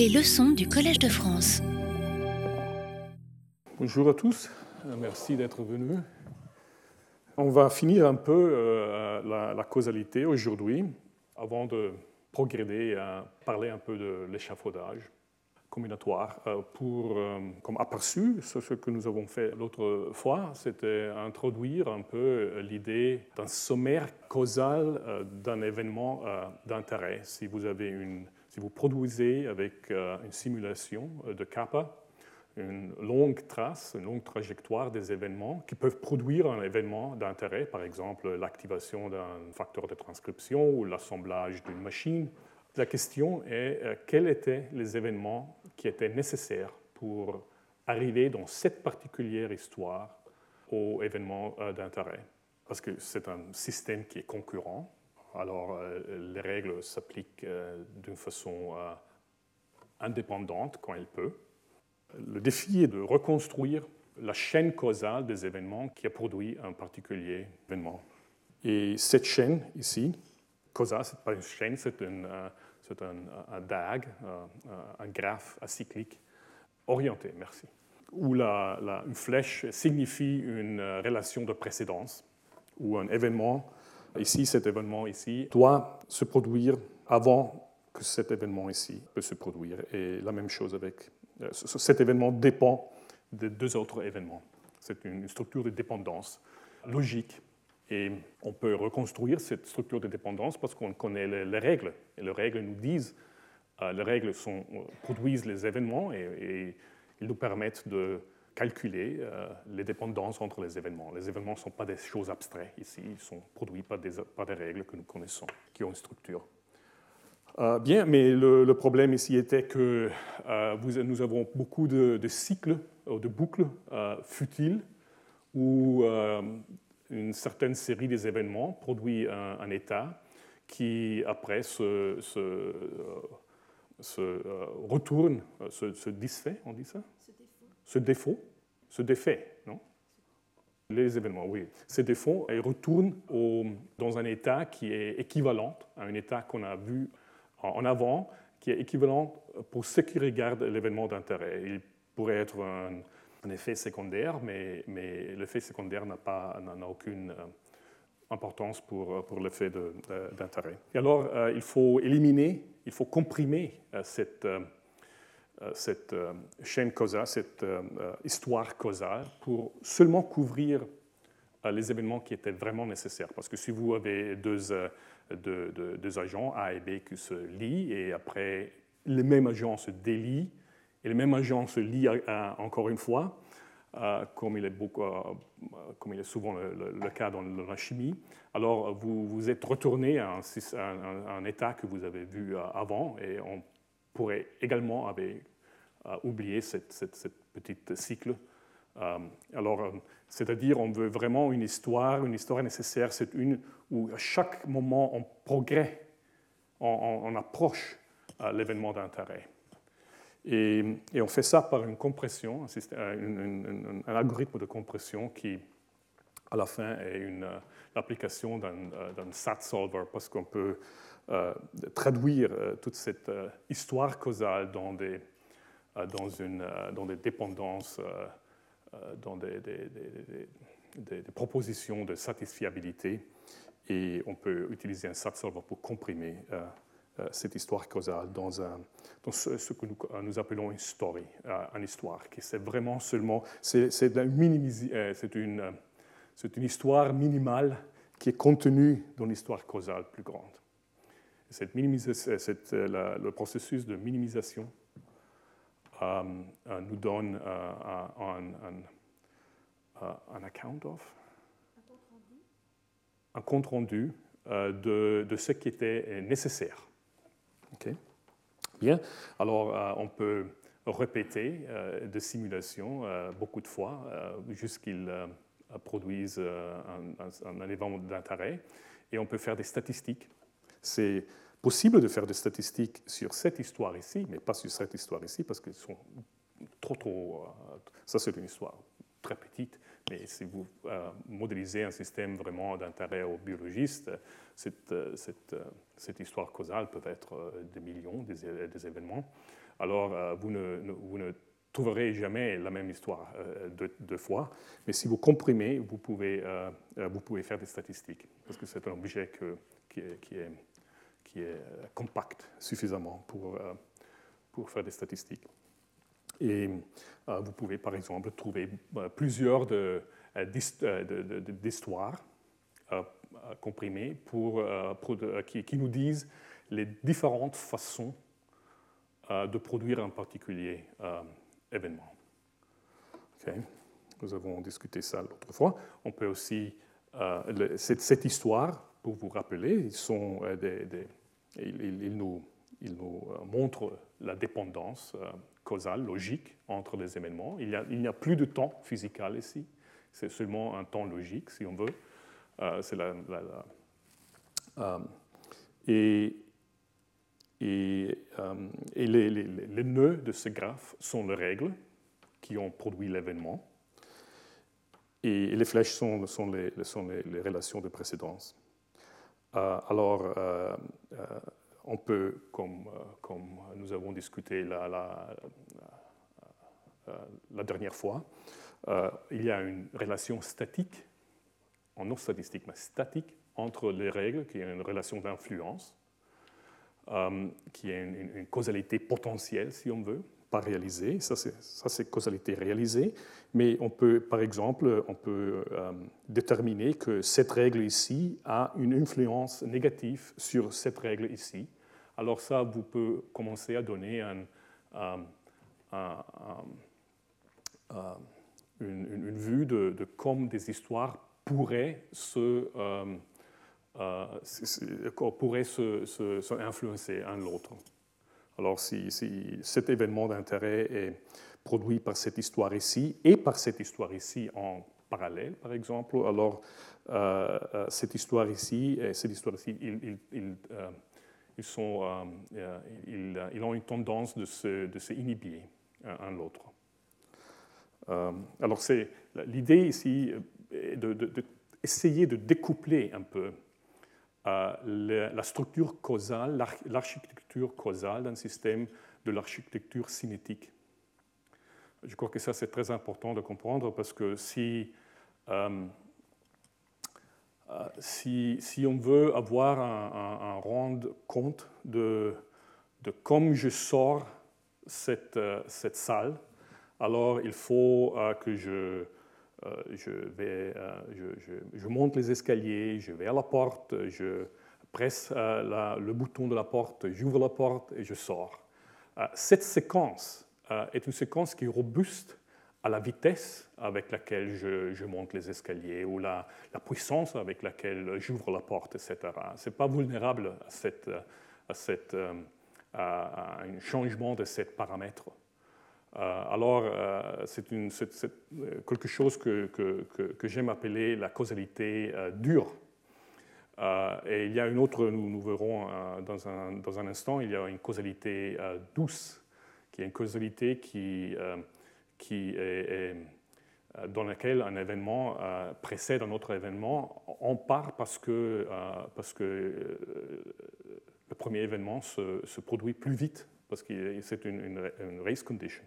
Les leçons du Collège de France. Bonjour à tous, merci d'être venus. On va finir un peu euh, la, causalité aujourd'hui, avant de progréder à parler un peu de l'échafaudage combinatoire. Euh, pour, euh, comme aperçu, ce que nous avons fait l'autre fois, c'était introduire un peu l'idée d'un sommaire causal d'un événement d'intérêt. Si vous avez une si vous produisez avec euh, une simulation euh, de kappa une longue trace, une longue trajectoire des événements qui peuvent produire un événement d'intérêt, par exemple l'activation d'un facteur de transcription ou l'assemblage d'une machine. La question est euh, quels étaient les événements qui étaient nécessaires pour arriver dans cette particulière histoire au événement d'intérêt? Parce que c'est un système qui est concurrent, alors, euh, les règles s'appliquent euh, d'une façon euh, indépendante quand elle peut. Le défi est de reconstruire la chaîne causale des événements qui a produit un particulier événement. Et cette chaîne ici, causale, ce n'est pas une chaîne, c'est un, DAG, un, graphe acyclique orienté, merci, où la, une flèche signifie une relation de précédence ou un événement Ici, cet événement ici doit se produire avant que cet événement ici peut se produire. Et la même chose avec euh, cet événement dépend de deux autres événements. C'est une structure de dépendance logique. Et on peut reconstruire cette structure de dépendance parce qu'on connaît les, règles. Et les règles nous disent, euh, les règles euh, produisent les événements et, et ils nous permettent de calculer euh, les dépendances entre les événements. Les événements ne sont pas des choses abstraites ici, ils sont produits par des, par des règles que nous connaissons, qui ont une structure. Euh, bien, mais le, problème ici était que euh, vous, nous avons beaucoup de, cycles, de boucles futiles, où une certaine série des événements produit un, état qui, après, se, se, se retourne, se, se disfait, on dit ça? Ce défaut se défait, non? Les événements, oui. Ces défauts ils retournent dans un état qui est équivalent à un état qu'on a vu en avant, qui est équivalent pour ce qui regarde l'événement d'intérêt. Il pourrait être un, effet secondaire, mais, mais l'effet secondaire n'a, pas, aucune euh, importance pour, pour l'effet d'intérêt. Et alors, euh, il faut éliminer, il faut comprimer euh, cette euh, cette euh, chaîne causale, cette euh, histoire causale, pour seulement couvrir les événements qui étaient vraiment nécessaires. Parce que si vous avez deux, deux, agents, A et B, qui se lient, et après, les mêmes agents se délient, et les mêmes agents se lient encore une fois, comme, il est souvent le, cas dans, la chimie, alors vous, vous êtes retourné à un, un, état que vous avez vu avant, et on pourrait également, avec oublier cette, petite cycle. Euh, alors, euh, c'est-à-dire, on veut vraiment une histoire, une histoire nécessaire, c'est une où à chaque moment on progresse, on, approche euh, l'événement d'intérêt. Et, on fait ça par une compression, un, un, algorithme de compression qui, à la fin, est l'application d'un SAT solver parce qu'on peut traduire toute cette histoire causale dans des, euh, dans, une, euh, dans des dépendances, euh, dans des, propositions de satisfiabilité. Et on peut utiliser un SAT pour comprimer cette histoire causale dans, un, dans ce, que nous, appelons une story, une histoire, qui c'est vraiment seulement, c'est, c'est, une, une histoire minimale qui est contenue dans l'histoire causale plus grande. Cette cette, le processus de minimisation euh, euh, nous donne euh, un, un, account of, un compte rendu. De, de, ce qui était nécessaire. Ok? Bien, alors on peut répéter des simulations beaucoup de fois jusqu'ils produisent un, un, événement d'intérêt. Et on peut faire des statistiques. Possible de faire des statistiques sur cette histoire ici, mais pas sur cette histoire ici, parce qu'elles sont trop, trop. Euh, ça, c'est une histoire très petite, mais si vous modélisez un système vraiment d'intérêt aux biologistes, cette, cette, histoire causale peut être des millions des, événements. Alors, vous ne, trouverez jamais la même histoire deux, fois, mais si vous comprimez, vous pouvez, faire des statistiques, parce que c'est un objet qui est qui est euh, compact suffisamment pour, euh, pour faire des statistiques. Et euh, vous pouvez par exemple trouver plusieurs d'histoires comprimées pour, qui, qui, nous disent les différentes façons de produire un particulier événement. Nous avons discuté ça l'autre fois. On peut aussi, cette, cette, histoire, pour vous rappeler, ils sont des il, nous, euh, montre la dépendance euh, causale, logique entre les événements. Il n'y a, plus de temps physical ici, c'est seulement un temps logique, si on veut. Et, les, nœuds de ce graphe sont les règles qui ont produit l'événement. Et les flèches sont les, relations de précédence. Euh, alors, euh, euh, on peut, comme, nous avons discuté la, dernière fois, il y a une relation statique, non statistique, mais statique, entre les règles, qui est une relation d'influence, qui est une, causalité potentielle, si on veut, pas réalisée. Ça, c'est causalité réalisée. Mais on peut, par exemple, on peut euh, déterminer que cette règle ici a une influence négative sur cette règle ici. Alors ça, vous pouvez commencer à donner un, une, vue de, de, comme des histoires pourraient se, euh, euh, pourraient se, se influencer un l'autre. Alors si, cet événement d'intérêt est produit par cette histoire ici et par cette histoire ici en parallèle, par exemple, alors euh, euh, cette histoire ici et cette histoire ici, ils, ils, euh, ils ont une tendance de se, de inhiber un l'autre. alors l'idée ici est d'essayer de, de, de découpler un peu la structure causale, l'architecture causale d'un système de l'architecture cinétique. Je crois que ça, c'est très important de comprendre parce que si, euh, euh, si, on veut avoir un, rendre compte de, de comme je sors cette, euh, cette salle, alors il faut que je euh, je, vais, euh, je, monte les escaliers, je vais à la porte, je presse euh, le bouton de la porte, j'ouvre la porte et je sors. cette séquence est une séquence qui est robuste à la vitesse avec laquelle je, monte les escaliers ou la, puissance avec laquelle j'ouvre la porte, etc. Ce n'est pas vulnérable à, à un changement de ces paramètres. Euh, alors, euh, c'est euh, quelque chose que, j'aime appeler la causalité dure. et il y a une autre, nous, nous verrons dans un, instant, il y a une causalité douce, qui est une causalité qui, est, dans laquelle un événement précède un autre événement, en part parce que, parce que le premier événement se, produit plus vite, parce que c'est une race condition.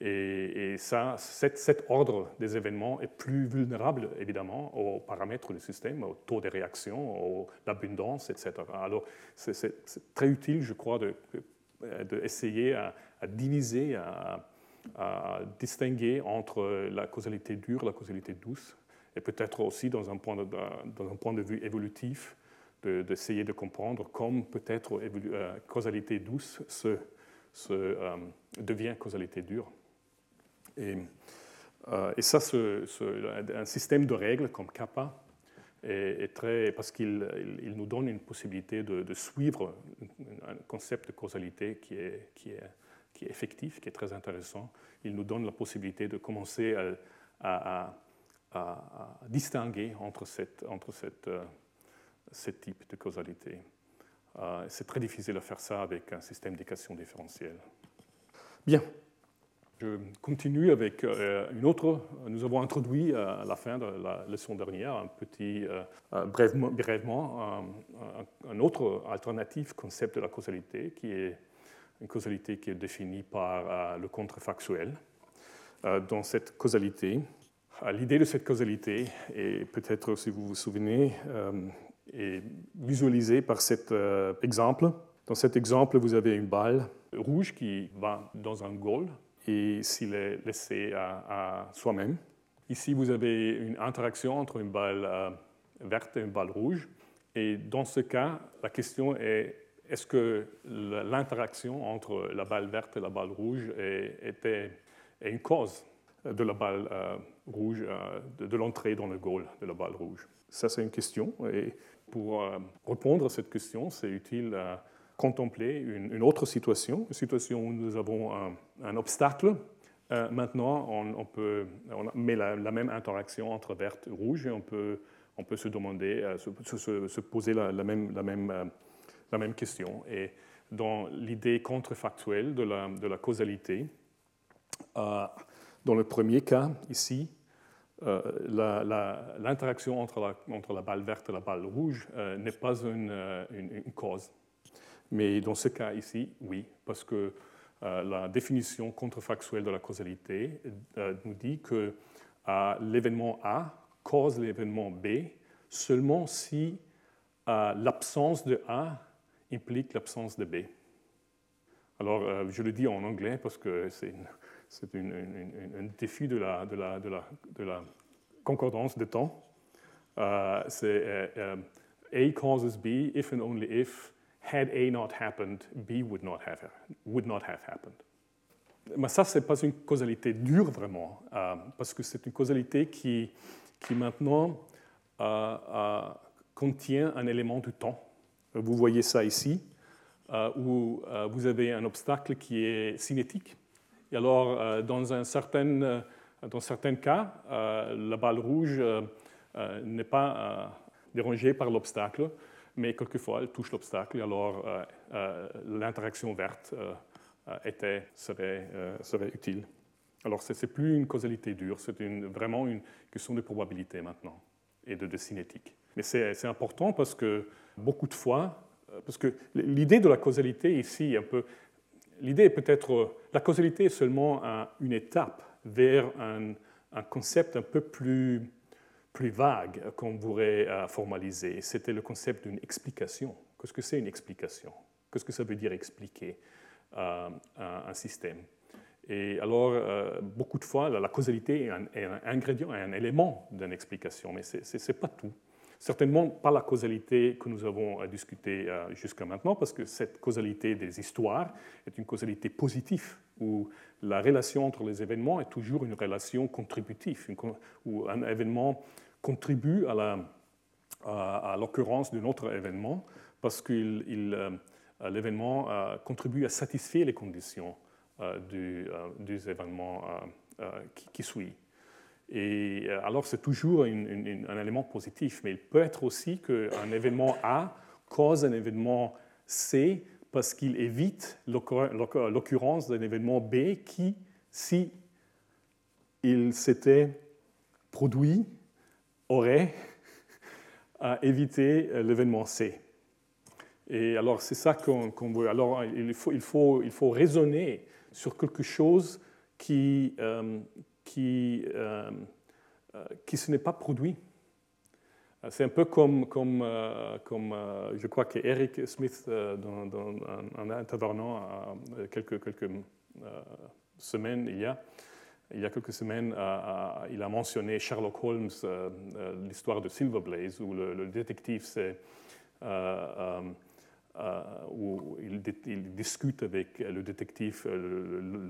Et, ça, cet, ordre des événements est plus vulnérable, évidemment, aux paramètres du système, au taux de réaction, à l'abondance, etc. Alors, c'est très utile, je crois, d'essayer de, à, à, diviser, à, distinguer entre la causalité dure la causalité douce, et peut-être aussi, dans un, point de, de vue évolutif, d'essayer de, comprendre comme peut-être euh, causalité douce se euh, devient causalité dure. Et, euh, et ça, un système de règles comme kappa est, très, parce qu'il il, nous donne une possibilité de, suivre un concept de causalité qui est, qui, est, qui est effectif, qui est très intéressant. Il nous donne la possibilité de commencer à, à, distinguer entre, cette, entre cette, euh, ce type de causalité. Euh, c'est très difficile de faire ça avec un système d'équation différentielle. Bien, Je continue avec une autre. Nous avons introduit à la fin de la leçon dernière un petit, brièvement, brièvement un, autre alternatif concept de la causalité qui est une causalité qui est définie par le contrefactuel. Dans cette causalité, l'idée de cette causalité est peut-être, si vous vous souvenez, est visualisée par cet exemple. Dans cet exemple, vous avez une balle rouge qui va dans un goal et s'il est laissé à, soi-même. Ici, vous avez une interaction entre une balle euh, verte et une balle rouge. Et dans ce cas, la question est est-ce que l'interaction entre la balle verte et la balle rouge était une cause de la balle euh, rouge, euh, de, l'entrée dans le goal de la balle rouge? Ça, c'est une question. Et pour répondre à cette question, c'est utile contempler une, autre situation, une situation où nous avons un, obstacle. Euh, maintenant, on, peut, on met la, même interaction entre verte et rouge et on peut, on peut se demander, euh, se, poser la, même, la, même, euh, la même question. Et dans l'idée contrefactuelle de la, de la causalité, dans le premier cas, ici, l'interaction entre la, entre la balle verte et la balle rouge n'est pas une, une cause. Mais dans ce cas ici, oui, parce que euh, la définition contrefactuelle de la causalité euh, nous dit que euh, l'événement A cause l'événement B seulement si l'absence de A implique l'absence de B. Alors, je le dis en anglais parce que c'est un défi de, la, de la, concordance de temps. c'est A causes B if and only if had A not happened, B would not have, would not have happened. Mais ça, ce n'est pas une causalité dure vraiment, euh, parce que c'est une causalité qui, qui maintenant euh, euh, contient un élément du temps. Vous voyez ça ici, où vous avez un obstacle qui est cinétique. Et alors, dans, un certain, dans certains cas, la balle rouge n'est pas dérangée par l'obstacle, mais quelquefois elle touche l'obstacle, alors euh, euh, l'interaction verte euh, était, serait, serait, utile. Alors ce n'est plus une causalité dure, c'est vraiment une question de probabilité maintenant et de, cinétique. Mais c'est important parce que beaucoup de fois, parce que l'idée de la causalité ici, un peu, l'idée est peut-être, la causalité est seulement une étape vers un, un concept un peu plus plus vague qu'on pourrait euh, formaliser, c'était le concept d'une explication. Qu'est-ce que c'est une explication? Qu'est-ce que ça veut dire expliquer euh, un, système? Et alors, euh, beaucoup de fois, la, causalité est un, est un, ingrédient, un élément d'une explication, mais ce n'est pas tout. Certainement pas la causalité que nous avons discutée jusqu'à maintenant, parce que cette causalité des histoires est une causalité positive, où la relation entre les événements est toujours une relation contributive, où un événement contribue à l'occurrence d'un autre événement parce que euh, l'événement euh, contribue à satisfaire les conditions euh, du, des événements qui, suit. Et alors c'est toujours un élément positif, mais il peut être aussi qu'un événement A cause un événement C parce qu'il évite l'occurrence d'un événement B qui, si il s'était produit, aurait à éviter euh, l'événement C. Et alors, c'est ça qu'on veut. Alors, il faut, il, faut, il faut raisonner sur quelque chose qui, euh, qui, euh, qui se n'est pas produit. C'est un peu comme, comme, comme je crois que Eric Smith, dans, en, intervenant quelques, quelques semaines il y a, il y a quelques semaines, il a mentionné Sherlock Holmes, euh, euh, l'histoire de Silver Blaze, où le, détective, c'est, euh, où il, discute avec le détective,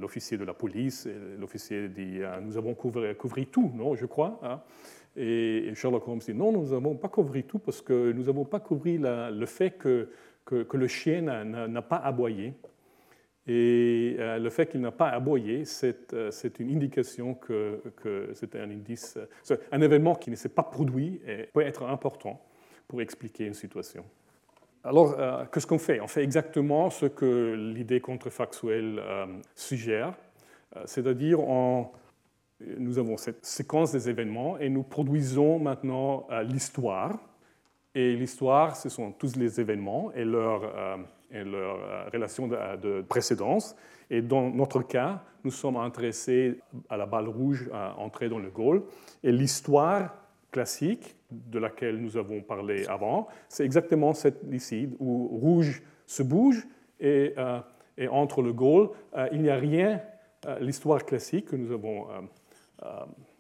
l'officier de la police, l'officier dit Nous avons couvert, tout, non, je crois. Hein. Et Sherlock Holmes dit Non, nous n'avons pas couvert tout parce que nous n'avons pas couvert le fait que, le chien n'a pas aboyé. Et euh, le fait qu'il n'a pas aboyé, euh, c'est une indication que, que c'est un indice, euh, un événement qui ne s'est pas produit et peut être important pour expliquer une situation. Alors, qu'est-ce qu'on fait? On fait exactement ce que l'idée contrefactuelle suggère. C'est-à-dire, nous avons cette séquence des événements et nous produisons maintenant l'histoire. Et l'histoire, ce sont tous les événements et leur, et relation de, de précédence. Et dans notre cas, nous sommes intéressés à la balle rouge à entrer dans le goal. Et l'histoire classique de laquelle nous avons parlé avant, c'est exactement cette ici, où rouge se bouge et, euh, entre le goal, euh, il n'y a rien. Euh, l'histoire classique que nous avons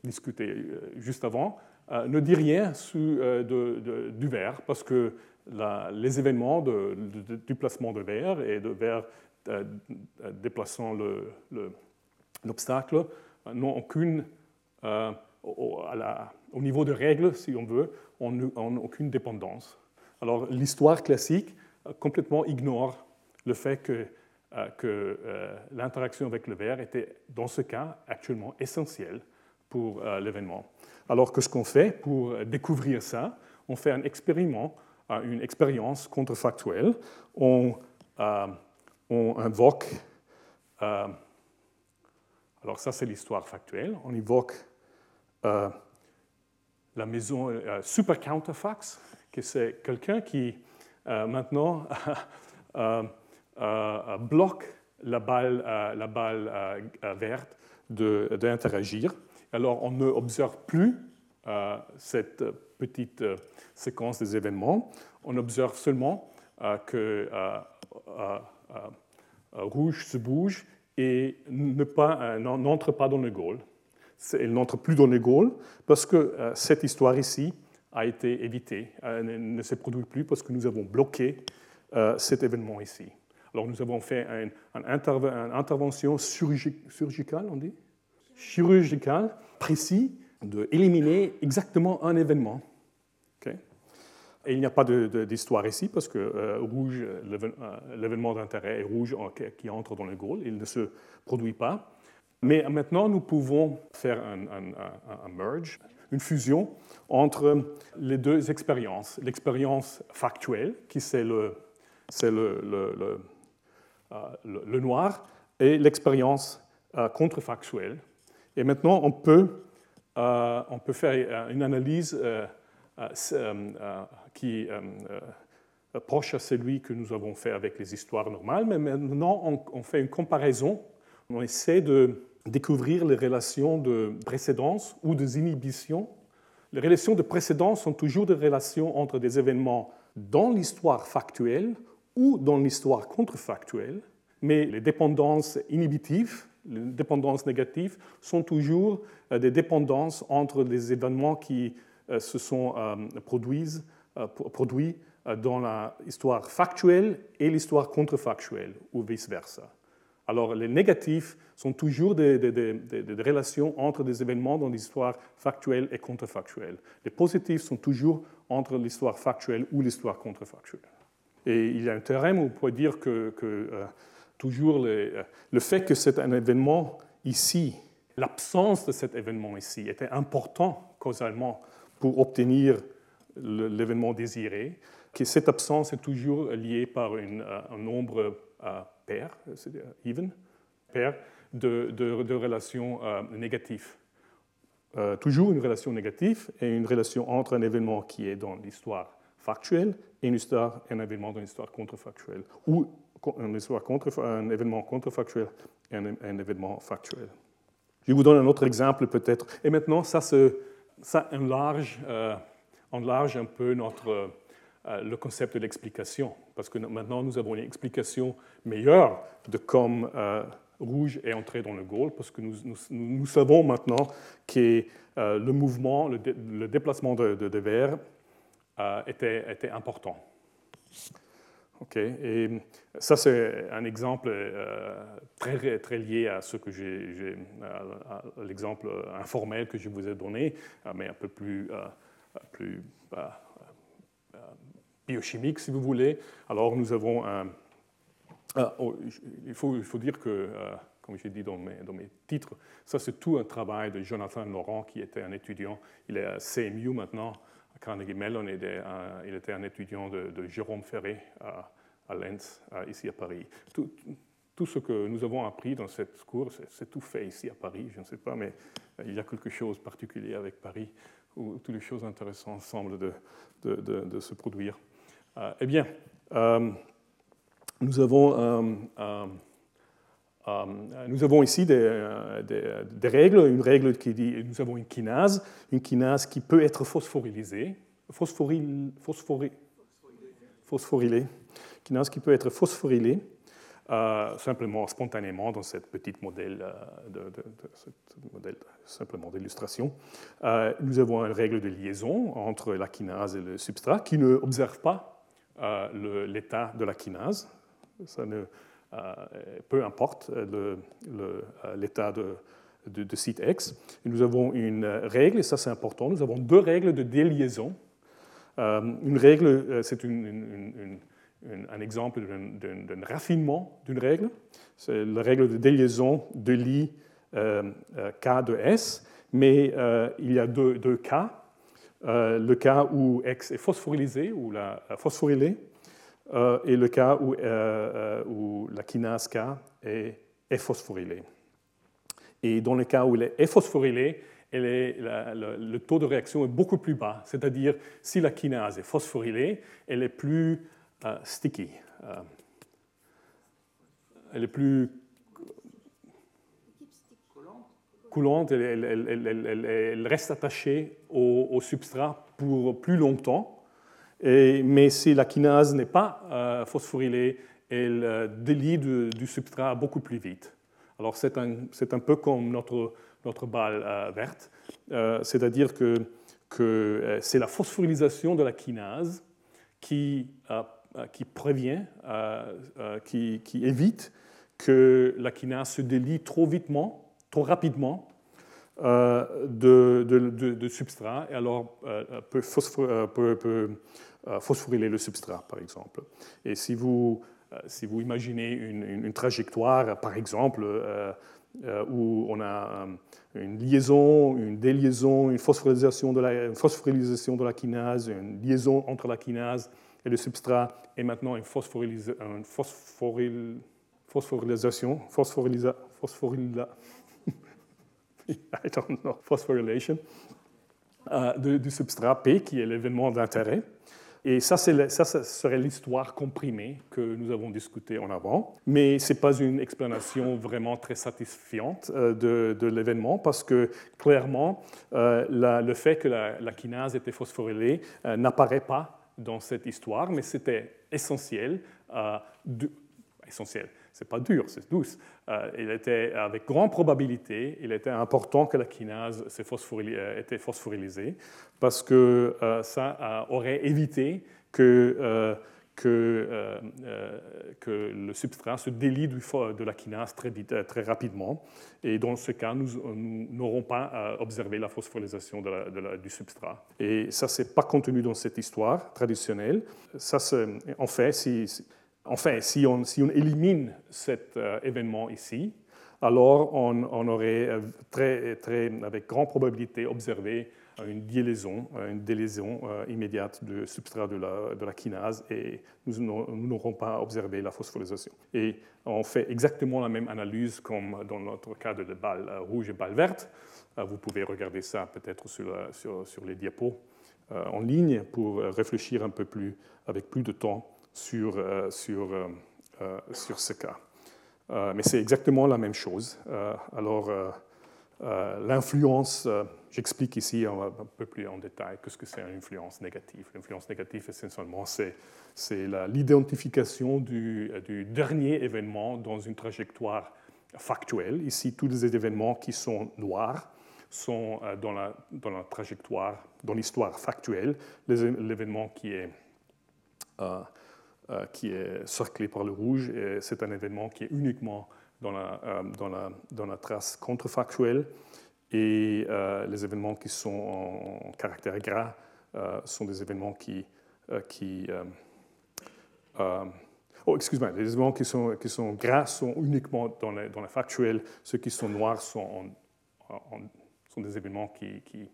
discuté juste avant ne dit rien de, du verre parce que la, les événements de, du placement de verre et de verre déplaçant l'obstacle n'ont aucune au, au, niveau de règles, si on veut, on n'a aucune dépendance. Alors l'histoire classique euh, complètement ignore le fait que, euh, euh, l'interaction avec le verre était, dans ce cas, actuellement essentielle pour l'événement. Alors que ce qu'on fait pour découvrir ça, on fait un expériment, une expérience contrefactuelle. On, on invoque, alors ça c'est l'histoire factuelle, on invoque la maison euh, Super Counterfax, que c'est quelqu'un qui euh, maintenant bloque la balle, la balle verte d'interagir. Alors on ne observe plus cette petite séquence des événements, on observe seulement que rouge se bouge et n'entre pas dans le goal elle n'entre plus dans les Gaules parce que euh, cette histoire ici a été évitée, elle euh, ne se produit plus parce que nous avons bloqué euh, cet événement ici. Alors nous avons fait une, intervention chirurgicale, on dit? Chirurgicale, d'éliminer exactement un événement. Et il n'y a pas d'histoire ici parce que rouge, l'événement d'intérêt est rouge qui entre dans le Gaulle, il ne se produit pas. Mais maintenant, nous pouvons faire un, merge, une fusion entre les deux expériences. L'expérience factuelle, qui c'est le, le, le, euh, le, noir, et l'expérience euh, contrefactuelle. Et maintenant, on peut, euh, on peut faire une analyse qui proche à celui que nous avons fait avec les histoires normales, mais maintenant, on, on fait une comparaison. On essaie de découvrir les relations de précédence ou des inhibitions. Les relations de précédence sont toujours des relations entre des événements dans l'histoire factuelle ou dans l'histoire contrefactuelle, mais les dépendances inhibitives, les dépendances négatives, sont toujours euh, des dépendances entre des événements qui euh, se sont euh, produits, produits dans l'histoire factuelle et l'histoire contrefactuelle, ou vice-versa. Alors les négatifs sont toujours des, relations entre des événements dans l'histoire factuelle et contrefactuelle. Les positifs sont toujours entre l'histoire factuelle ou l'histoire contrefactuelle. Et il y a un théorème où on pourrait dire que, euh, toujours euh, le fait que c'est un événement ici, l'absence de cet événement ici était important causalement pour obtenir l'événement désiré, que cette absence est toujours liée par euh, un nombre pair, c'est even, pair de, de, relations euh, négatives. Euh, toujours une relation négative et une relation entre un événement qui est dans l'histoire factuelle et une histoire, un événement dans l'histoire contrefactuelle, ou une histoire contre, un événement contrefactuel et un, événement factuel. Je vous donne un autre exemple peut-être. Et maintenant, ça, se, ça enlarge, euh, enlarge un peu notre le concept de l'explication, parce que maintenant nous avons une explication meilleure de comment euh, rouge est entré dans le goal, parce que nous, nous, savons maintenant que euh, le mouvement, le, déplacement de, de, était, était, important. Ok, Et ça, c'est un exemple très, très lié à ce que j'ai, l'exemple informel que je vous ai donné, mais un peu plus, plus biochimique, si vous voulez. Alors nous avons un... Oh, il, faut, dire que, euh, comme j'ai dit dans mes, dans mes, titres, ça c'est tout un travail de Jonathan Laurent, qui était un étudiant, il est à CMU maintenant, à Carnegie Mellon, il était un, il était un étudiant de, Jérôme Ferré à, à Lens, ici à Paris. Tout, tout ce que nous avons appris dans cette cours, c'est tout fait ici à Paris, je ne sais pas, mais il y a quelque chose de particulier avec Paris où toutes les choses intéressantes semblent de, de, se produire. eh bien, nous avons euh, nous avons ici des, des, règles, une règle qui dit nous avons une kinase, une kinase qui peut être phosphorylée, phosphorylée, phosphorylée, kinase qui peut être phosphorylée euh, simplement spontanément dans cette petite modèle, euh, de, modèle simplement d'illustration. nous avons une règle de liaison entre la kinase et le substrat qui ne observe pas l'état de la kinase. Ça ne, euh, peu importe euh, euh, l'état de, site X. nous avons une règle, et ça c'est important, nous avons deux règles de déliaison. une règle, c'est un exemple d'un raffinement d'une règle. C'est la règle de déliaison de l'I K de S, mais il y a deux, deux cas. le cas où X est phosphorylé, ou la phosphorylée, euh, et le cas où, euh, euh, où la kinase K est, phosphorylée. Et dans le cas où elle est phosphorylée, est, le, taux de réaction est beaucoup plus bas. C'est-à-dire, si la kinase est phosphorylée, elle est plus sticky. elle est plus coulante, elle, reste attachée au, substrat pour plus longtemps mais si la kinase n'est pas euh, phosphorylée, elle euh, délie du, substrat beaucoup plus vite. Alors c'est un, un, peu comme notre, notre balle euh, verte, c'est-à-dire que, que c'est la phosphorylisation de la kinase qui, qui prévient, qui, qui, évite que la kinase se délie trop vitement, trop rapidement de, substrat et alors peut, euh, phosphoryler le substrat, par exemple. Et si vous, euh, imaginez une, trajectoire, par exemple, euh, où on a une liaison, une déliaison, une phosphorylisation de la, phosphorylation de la kinase, une liaison entre la kinase et le substrat, et maintenant une, phosphorylisa, une phosphoryl, phosphorylation, phosphorylisa, phosphorylation, phosphorylation du substrat P, qui est l'événement d'intérêt. Et ça, ça, serait l'histoire comprimée que nous avons discutée en avant. Mais ce n'est pas une explanation vraiment très satisfiante euh, de, l'événement parce que clairement, euh, le fait que la, kinase était phosphorylée euh, n'apparaît pas dans cette histoire, mais c'était essentiel c'est pas dur, c'est douce. Euh, il était avec grande probabilité, il était important que la kinase euh, était phosphorylée parce que euh, ça aurait évité que, que, que, le substrat se délie de la kinase très, vite, très rapidement. Et dans ce cas, nous n'aurons pas observé la phosphorylisation du substrat. Et ça, c'est pas contenu dans cette histoire traditionnelle. Ça, en fait, si Enfin, si on, si on élimine cet euh, événement ici, alors on, aurait euh, très, très, avec grande probabilité observé une déliaison, une déliaison euh, immédiate du substrat de la, kinase et nous n'aurons pas observé la phosphorylation. Et on fait exactement la même analyse comme dans notre cas de balle rouge et balle verte. Vous pouvez regarder ça peut-être sur, sur, les diapos en ligne pour réfléchir un peu plus, avec plus de temps sur, euh, sur, euh, euh, sur ce cas. mais c'est exactement la même chose. alors, l'influence, j'explique ici un, peu plus en détail ce que c'est une influence négative. L'influence négative, essentiellement, c'est, c'est l'identification du, du, dernier événement dans une trajectoire factuelle. Ici, tous les événements qui sont noirs sont dans la, dans la trajectoire, dans l'histoire factuelle. L'événement qui est qui est cerclé par le rouge. Et c'est un événement qui est uniquement dans la, euh, dans la, dans la trace contrefactuelle. Et euh, les événements qui sont en caractère gras sont des événements qui. qui oh, excuse-moi, les événements qui sont, qui sont gras sont uniquement dans la, dans factuelle. Ceux qui sont noirs sont, sont des événements qui, qui,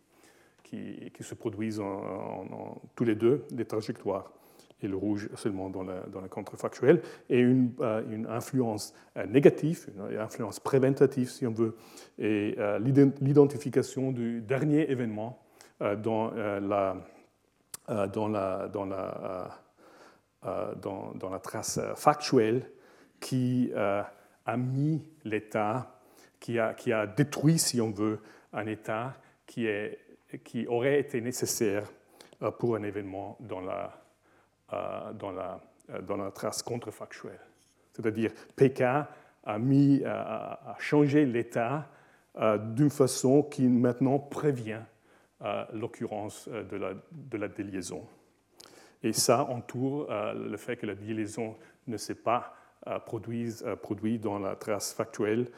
qui, se produisent en, tous les deux, des trajectoires. Et le rouge seulement dans la, dans et une, une influence négative, une influence préventative si on veut, et l'identification du dernier événement dans la, trace factuelle qui a mis l'État, qui a, détruit, si on veut, un État qui, aurait été nécessaire euh, pour un événement dans la, euh, dans la, euh, dans la trace contrefactuelle. C'est-à-dire, Pékin a, mis, a changé l'État d'une façon qui maintenant prévient l'occurrence de la, de la déliaison. Et ça entoure le fait que la déliaison ne s'est pas produite produit dans la trace factuelle,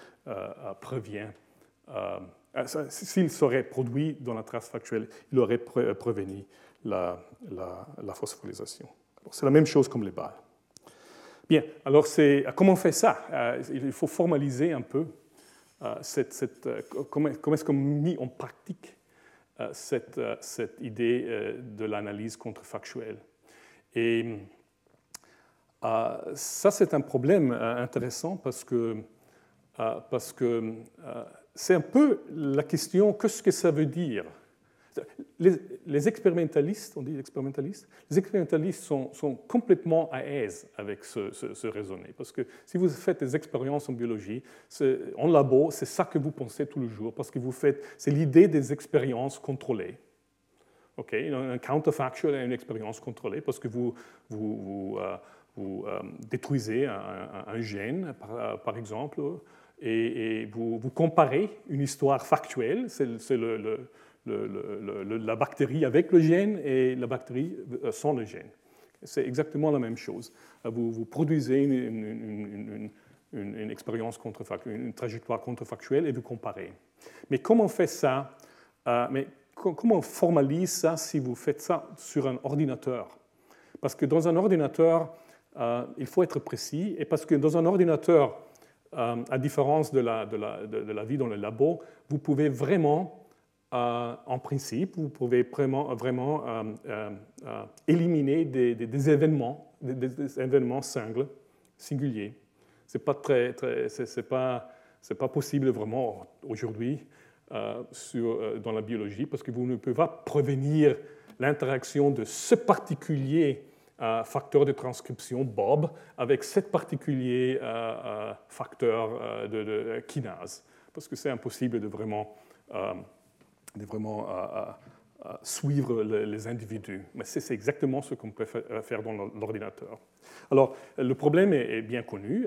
prévient s'il serait produit dans la trace factuelle, il aurait prévenu la, phosphorylation. C'est la même chose comme les balles. Bien, alors comment on fait ça? Euh, Il faut formaliser un peu euh, cette, euh, comment, est-ce qu'on met en pratique cette, cette idée de l'analyse contrefactuelle? Et ça, c'est un problème intéressant parce que, parce que c'est un peu la question qu'est-ce que ça veut dire? Les, expérimentalistes, on dit expérimentalistes, les expérimentalistes sont, complètement à aise avec ce, ce, raisonner. Parce que si vous faites des expériences en biologie, en labo, c'est ça que vous pensez tous les jours, parce que vous faites, c'est l'idée des expériences contrôlées. ok un counterfactual est une expérience contrôlée parce que vous, euh, euh, détruisez un, gène, par exemple, et, vous, comparez une histoire factuelle, c'est le, la bactérie avec le gène et la bactérie euh, sans le gène. C'est exactement la même chose. Vous, vous produisez une, expérience contrefactuelle, une trajectoire contrefactuelle et vous comparez. Mais comment on fait ça euh, mais Comment on formalise ça si vous faites ça sur un ordinateur? Parce que dans un ordinateur, euh, il faut être précis, et parce que dans un ordinateur, euh, à différence de la, de, la, de la, vie dans le labo, vous pouvez vraiment, euh, en principe, vous pouvez vraiment, vraiment euh, éliminer des, événements, des, événements singles, singuliers. Ce n'est pas, c'est, pas, possible vraiment aujourd'hui dans la biologie parce que vous ne pouvez pas prévenir l'interaction de ce particulier facteur de transcription Bob avec cet particulier euh, euh, facteur euh, de, kinase, parce que c'est impossible de vraiment, de vraiment suivre les, individus. Mais c'est exactement ce qu'on peut faire dans l'ordinateur. Alors, le problème est, bien connu.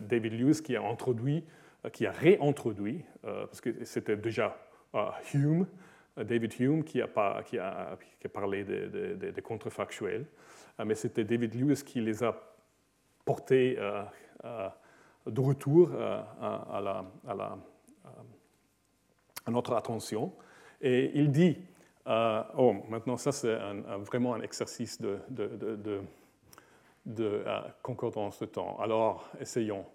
David Lewis qui a introduit, qui a réintroduit, parce que c'était déjà Hume, David Hume qui a, parlé des contrefactuels. Mais c'était David Lewis qui les a portés euh, euh, de retour euh, à, à, la, notre attention. Et il dit, oh, maintenant ça c'est vraiment un exercice de, de, de, de concordance de temps. Alors, essayons.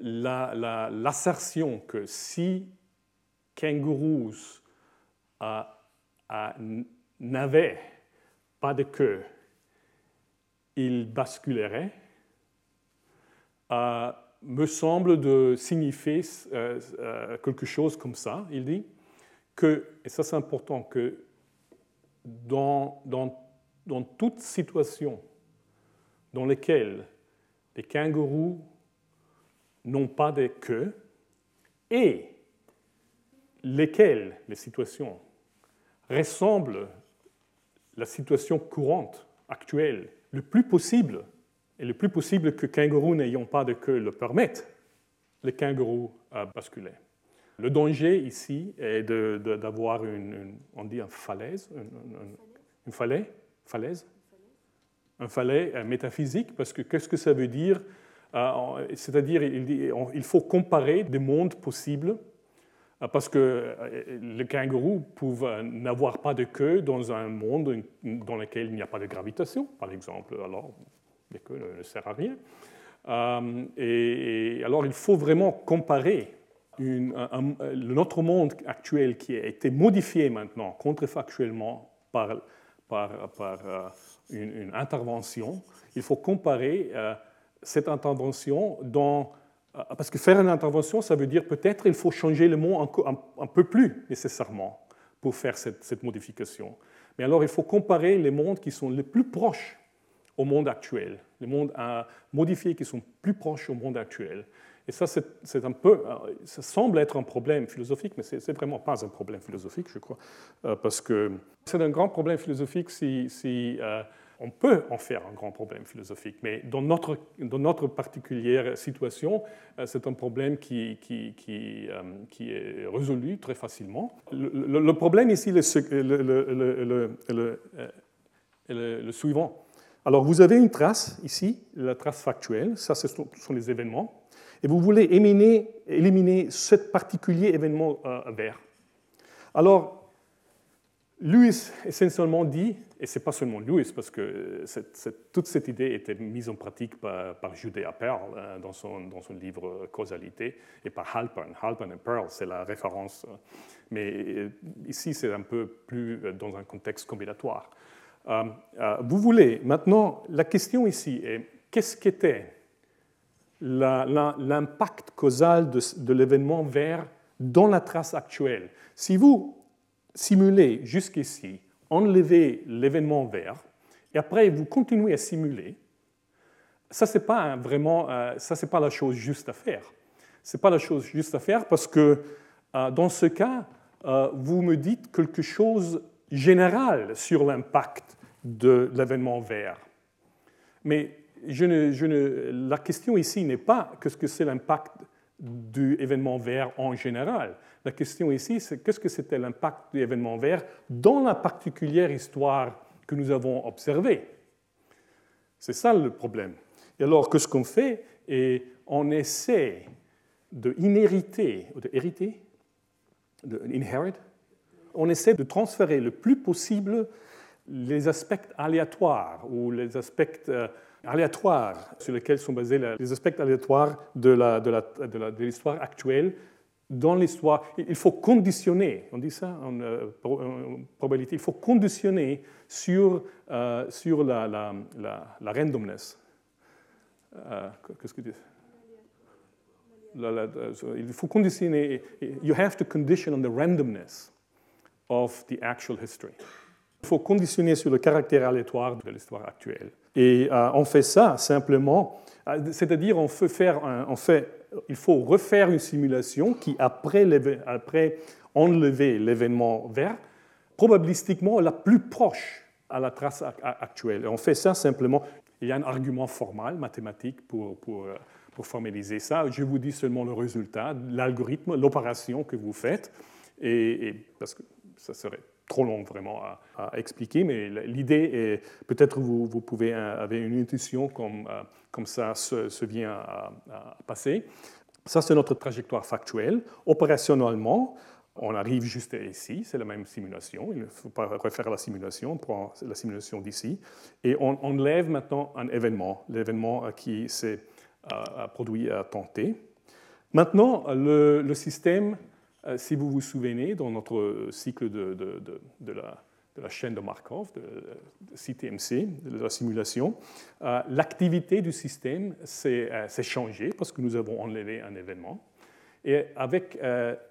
L'assertion que si kangourous n'avaient pas de queue, il basculerait, euh, me semble de signifier euh, euh, quelque chose comme ça. Il dit que, et ça c'est important, que dans, dans, dans toute situation dans laquelle les kangourous n'ont pas de queue et lesquelles les situations ressemblent la situation courante, actuelle, le plus possible, et le plus possible que kangourous n'ayant pas de queue le permettent, les kangourous a basculé. Le danger ici est d'avoir une, on dit un falaise, une, falaise, falaise, un falaise métaphysique, parce que qu'est-ce que ça veut dire? Euh, C'est-à-dire, il faut comparer des mondes possibles euh, parce que euh, les kangourous peuvent n'avoir pas de queue dans un monde dans lequel il n'y a pas de gravitation, par exemple. Alors, la queue ne, sert à rien. Euh, et, alors, il faut vraiment comparer notre monde actuel qui a été modifié maintenant contrefactuellement par, par, une, intervention, il faut comparer cette intervention dans... Parce que faire une intervention, ça veut dire peut-être il faut changer le monde un, peu plus nécessairement pour faire cette, modification. Mais alors il faut comparer les mondes qui sont les plus proches au monde actuel, les mondes modifiés qui sont plus proches au monde actuel. Et ça, c'est un peu, ça semble être un problème philosophique, mais ce n'est vraiment pas un problème philosophique, je crois, euh, parce que c'est un grand problème philosophique si, euh, on peut en faire un grand problème philosophique, mais dans notre, dans notre particulière situation, euh, c'est un problème qui, qui, qui, est résolu très facilement. Le, problème ici, le, le, suivant. Alors, vous avez une trace ici, la trace factuelle, ça ce sont les événements et vous voulez éliminer, éliminer ce particulier événement euh, vert. Alors, Lewis essentiellement dit, et ce n'est pas seulement Lewis, parce que toute cette idée était mise en pratique par, par Judea Pearl euh, dans, son, dans, son, livre Causalité, et par Halpern. Halpern et Pearl, c'est la référence, euh, mais ici c'est un peu plus dans un contexte combinatoire. Vous voulez, maintenant, la question ici est, qu'est-ce qu'était l'impact causal de, l'événement vert dans la trace actuelle? Si vous simulez jusqu'ici, enlevez l'événement vert, et après vous continuez à simuler, ça c'est pas vraiment, euh, ça c'est pas la chose juste à faire. C'est pas la chose juste à faire parce que euh, dans ce cas, euh, vous me dites quelque chose général sur l'impact de l'événement vert. Mais la question ici n'est pas qu'est-ce que c'est l'impact du événement vert en général. La question ici, c'est qu'est-ce que c'était l'impact du événement vert dans la particulière histoire que nous avons observée. C'est ça le problème. Et alors, qu'est-ce qu'on fait? Et on essaie de inhériter, de hériter, de on essaie de transférer le plus possible les aspects aléatoires ou les aspects euh, aléatoires sur lesquels sont basés les aspects aléatoires de l'histoire actuelle dans l'histoire. Il faut conditionner, on dit ça en, euh, probabilité, il faut conditionner sur, euh, sur la, la, randomness. Qu'est-ce que tu dis? Il faut conditionner, you have to condition on the randomness of the actual history. Il faut conditionner sur le caractère aléatoire de l'histoire actuelle. Et euh, on fait ça simplement, euh, c'est-à-dire on fait faire, il faut refaire une simulation qui, après, enlever l'événement vert, probabilistiquement la plus proche à la trace actuelle. Et on fait ça simplement. Il y a un argument formal, mathématique, euh, pour formaliser ça. Je vous dis seulement le résultat, l'algorithme, l'opération que vous faites, et parce que ça serait trop long vraiment à, expliquer, mais l'idée est, peut-être vous, vous pouvez avoir une intuition comme, euh, comme ça se, vient à, passer. Ça, c'est notre trajectoire factuelle. Opérationnellement, on arrive juste ici, c'est la même simulation, il ne faut pas refaire la simulation, on prend la simulation d'ici, et on enlève maintenant un événement, l'événement qui s'est euh, produit à tenter. Maintenant, le, système euh, si vous vous souvenez, dans notre cycle de, de, la, chaîne de Markov, de, CTMC, de la simulation, euh, l'activité du système euh, s'est changée parce que nous avons enlevé un événement. Et avec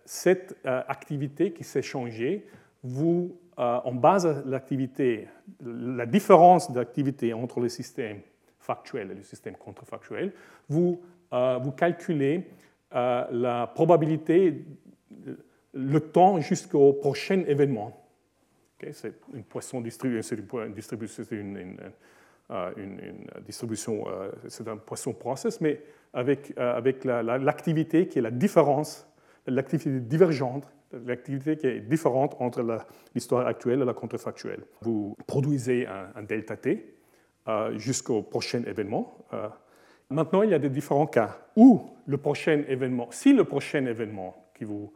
cette activité qui s'est changée, vous, en base à l'activité, la différence d'activité entre le système factuel et le système contrefactuel, vous, vous calculez la probabilité le temps jusqu'au prochain événement. c'est une poisson distribuée, c'est une, distribution, euh, euh, c'est un poisson process, mais avec, euh, avec l'activité qui est la différence, l'activité divergente, l'activité qui est différente entre l'histoire actuelle et la contrefactuelle. Vous produisez un, delta t jusqu'au prochain événement. maintenant, il y a des différents cas où le prochain événement, si le prochain événement qui vous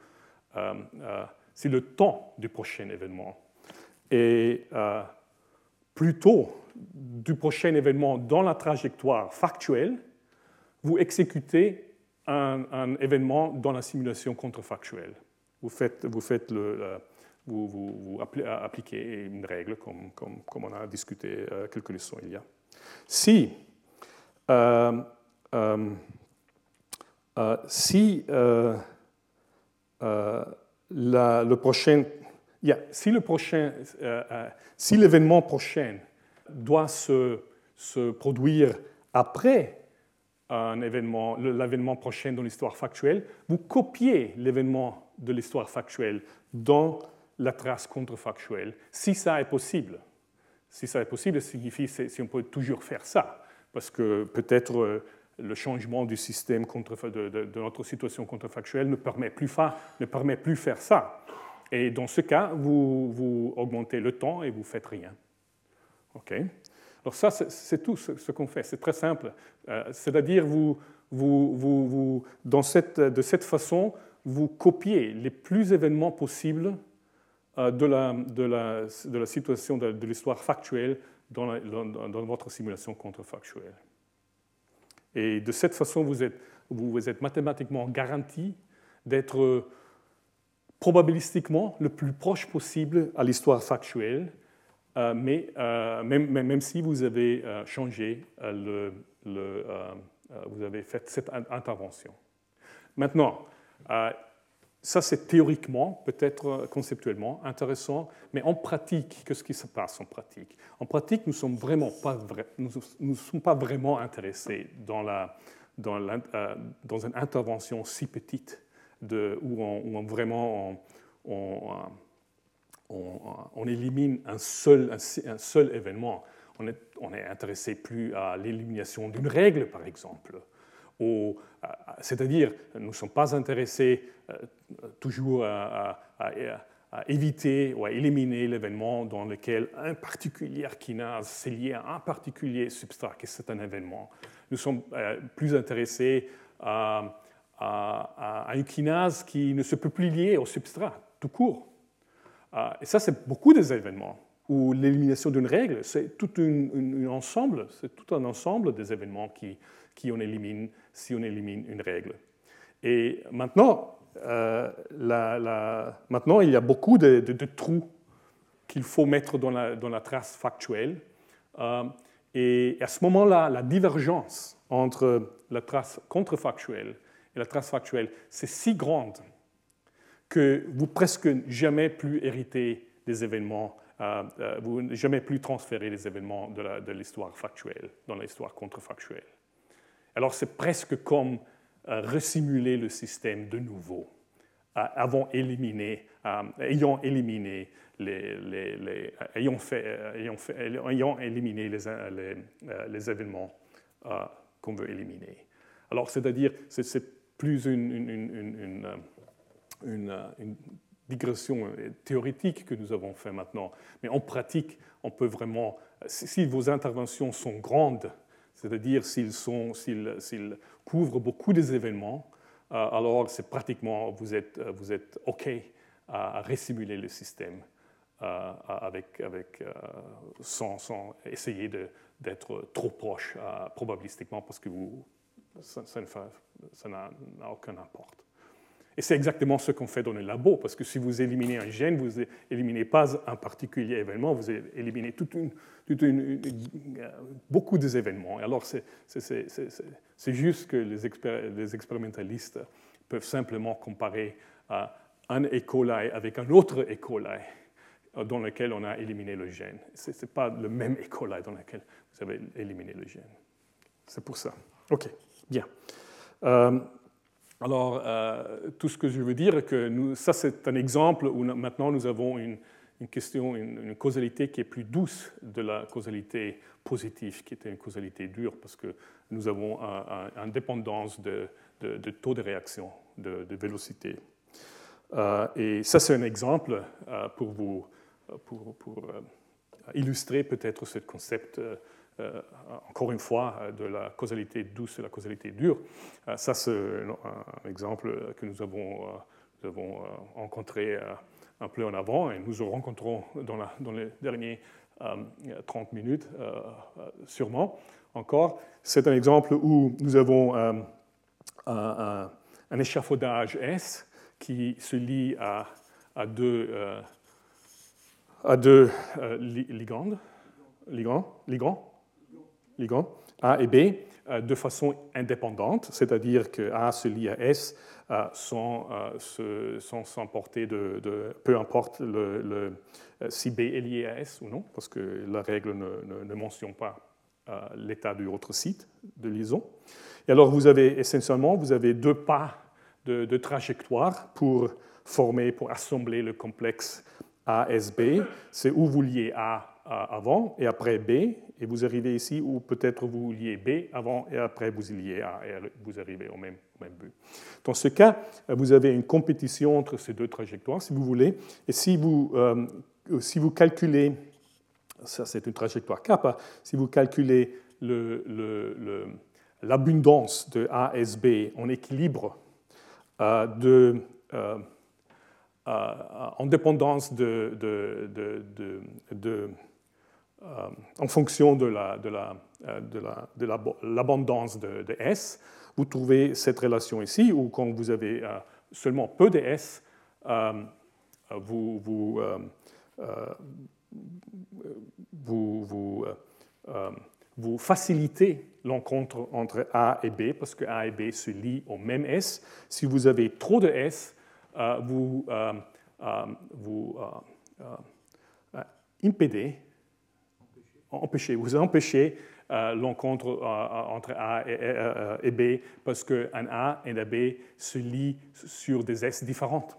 c'est le temps du prochain événement. Et euh, plutôt du prochain événement dans la trajectoire factuelle, vous exécutez un, événement dans la simulation contrefactuelle. Vous faites, vous faites le, vous, appliquez une règle comme, comme, comme, on a discuté quelques leçons il y a. Si, si la, le prochain, si le prochain, si l'événement prochain doit se, produire après un événement, l'événement prochain dans l'histoire factuelle, vous copiez l'événement de l'histoire factuelle dans la trace contrefactuelle, si ça est possible. Si ça est possible, ça signifie si on peut toujours faire ça, parce que peut-être euh, le changement du système de, notre situation contrefactuelle ne permet plus faire, ça. Et dans ce cas, vous, augmentez le temps et vous faites rien. OK alors ça, c'est tout ce, qu'on fait. C'est très simple. Euh, c'est-à-dire, vous, dans cette, de cette façon, vous copiez les plus événements possibles euh, de la situation de, l'histoire factuelle dans, dans, votre simulation contrefactuelle. Et de cette façon, vous êtes, vous êtes mathématiquement garanti d'être probabilistiquement le plus proche possible à l'histoire factuelle euh, mais euh, même, si vous avez euh, changé, le vous avez fait cette intervention. Maintenant, ça c'est théoriquement, peut-être conceptuellement intéressant, mais en pratique, qu'est-ce qui se passe en pratique? En pratique, nous ne sommes pas, nous, sommes pas vraiment intéressés dans, la, dans, dans, une intervention si petite où, on, vraiment on, on, élimine un seul, un, seul événement. On on est intéressé plus à l'élimination d'une règle, par exemple. C'est-à-dire, nous ne sommes pas intéressés euh, toujours à, éviter ou à éliminer l'événement dans lequel un particulier kinase s'est lié à un particulier substrat, que c'est un événement. Nous sommes euh, plus intéressés à, une kinase qui ne se peut plus lier au substrat, tout court. Ah, et ça, c'est beaucoup des événements où l'élimination d'une règle, c'est tout un ensemble, c'est tout un ensemble des événements qui, qui on élimine si on élimine une règle. Et maintenant, euh, maintenant il y a beaucoup de, trous qu'il faut mettre dans la, dans la trace factuelle. Euh, et à ce moment-là, la divergence entre la trace contrefactuelle et la trace factuelle, c'est si grande que vous presque jamais plus héritez des événements, euh, euh, vous jamais plus transférez les événements de l'histoire factuelle dans l'histoire contrefactuelle. Alors c'est presque comme euh, resimuler le système de nouveau, avant éliminé, ayant éliminé les, les, ayant, ayant, ayant éliminé les, les événements qu'on veut éliminer. Alors c'est-à-dire c'est plus une, une, une une, une, digression théorique que nous avons fait maintenant. Mais en pratique, on peut vraiment, si vos interventions sont grandes, c'est-à-dire s'ils, couvrent beaucoup des événements, euh, alors c'est pratiquement, vous êtes, êtes OK à, resimuler le système euh, avec, euh, sans, essayer d'être trop proche probabilistiquement parce que ça, n'a aucun importe. Et c'est exactement ce qu'on fait dans le labo, parce que si vous éliminez un gène, vous n'éliminez pas un particulier événement, vous éliminez une, beaucoup d'événements. Alors c'est juste que les, les, expérimentalistes peuvent simplement comparer un E. coli avec un autre E. coli dans lequel on a éliminé le gène. Ce n'est pas le même E. coli dans lequel vous avez éliminé le gène. C'est pour ça. OK, bien. Euh, alors, euh, tout ce que je veux dire, que ça c'est un exemple où maintenant nous avons une, question, une, causalité qui est plus douce de la causalité positive, qui était une causalité dure, parce que nous avons une dépendance de, taux de réaction, de, vélocité. Euh, et ça c'est un exemple euh, pour vous pour, illustrer peut-être ce concept encore une fois, euh, de la causalité douce et la causalité dure. Euh, ça, c'est un exemple que nous avons, rencontré un peu en avant et nous rencontrons dans, les derniers 30 minutes, sûrement encore. C'est un exemple où nous avons un, échafaudage S qui se lie à, deux, à deux ligands, ligands, ligands, ligands, A et B, de façon indépendante, c'est-à-dire que A se lie à S sans, s'emporter de, de, peu importe le, si B est lié à S ou non, parce que la règle ne, ne mentionne pas l'état du autre site de liaison. Et alors vous avez essentiellement vous avez deux pas de, trajectoire pour former, pour assembler le complexe ASB. C'est où vous liez A avant et après B, et vous arrivez ici où peut-être vous liez B avant et après vous liez A, et vous arrivez au même, but. Dans ce cas, vous avez une compétition entre ces deux trajectoires, si vous voulez, et si vous, euh, si vous calculez, ça c'est une trajectoire kappa, si vous calculez l'abondance de ASB en équilibre euh, euh, euh, en dépendance de en fonction de l'abondance la, de, S, vous trouvez cette relation ici, où quand vous avez seulement peu de S, vous, vous, facilitez l'encontre entre A et B, parce que A et B se lient au même S. Si vous avez trop de S, euh, vous, euh, euh, vous impédez, vous empêchez l'encontre entre A et, B parce qu'un A et un B se lient sur des S différentes.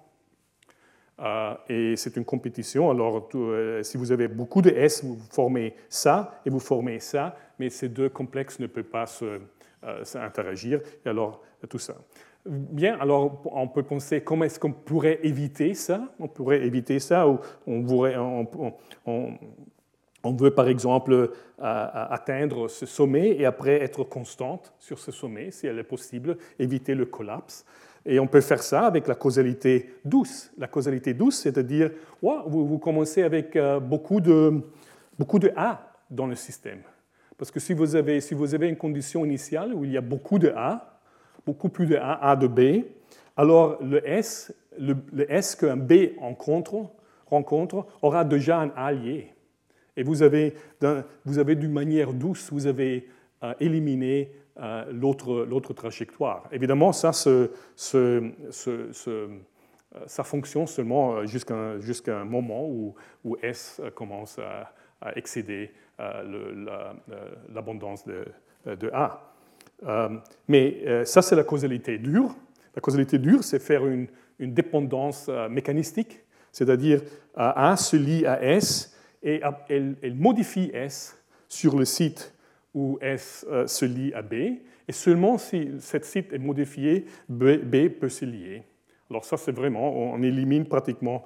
et c'est une compétition. Alors, si vous avez beaucoup de S, vous formez ça et vous formez ça mais ces deux complexes ne peuvent pas s'interagir. Euh, et alors, tout ça. Bien, alors on peut penser comment est-ce qu'on pourrait éviter ça? On pourrait éviter ça, ou on, on, veut par exemple euh, atteindre ce sommet et après être constante sur ce sommet, si elle est possible, éviter le collapse. Et on peut faire ça avec la causalité douce. La causalité douce, c'est-à-dire, vous, commencez avec euh, beaucoup de, beaucoup de A dans le système. Parce que si vous, avez, si vous avez une condition initiale où il y a beaucoup de A, beaucoup plus de A, A de B, alors le S, le, S qu'un B rencontre, rencontre aura déjà un A lié. Et vous avez, vous avez d'une manière douce, vous avez euh, éliminé euh, l'autre trajectoire. Évidemment, ça, euh, ça fonctionne seulement jusqu'à un moment où, S commence à, excéder l'abondance de, A. Mais ça, c'est la causalité dure. La causalité dure, c'est faire une dépendance mécanistique, c'est-à-dire A se lie à S et elle, elle, modifie S sur le site où S se lie à B, et seulement si cette site est modifié, B, peut se lier. Alors ça, c'est vraiment, on élimine pratiquement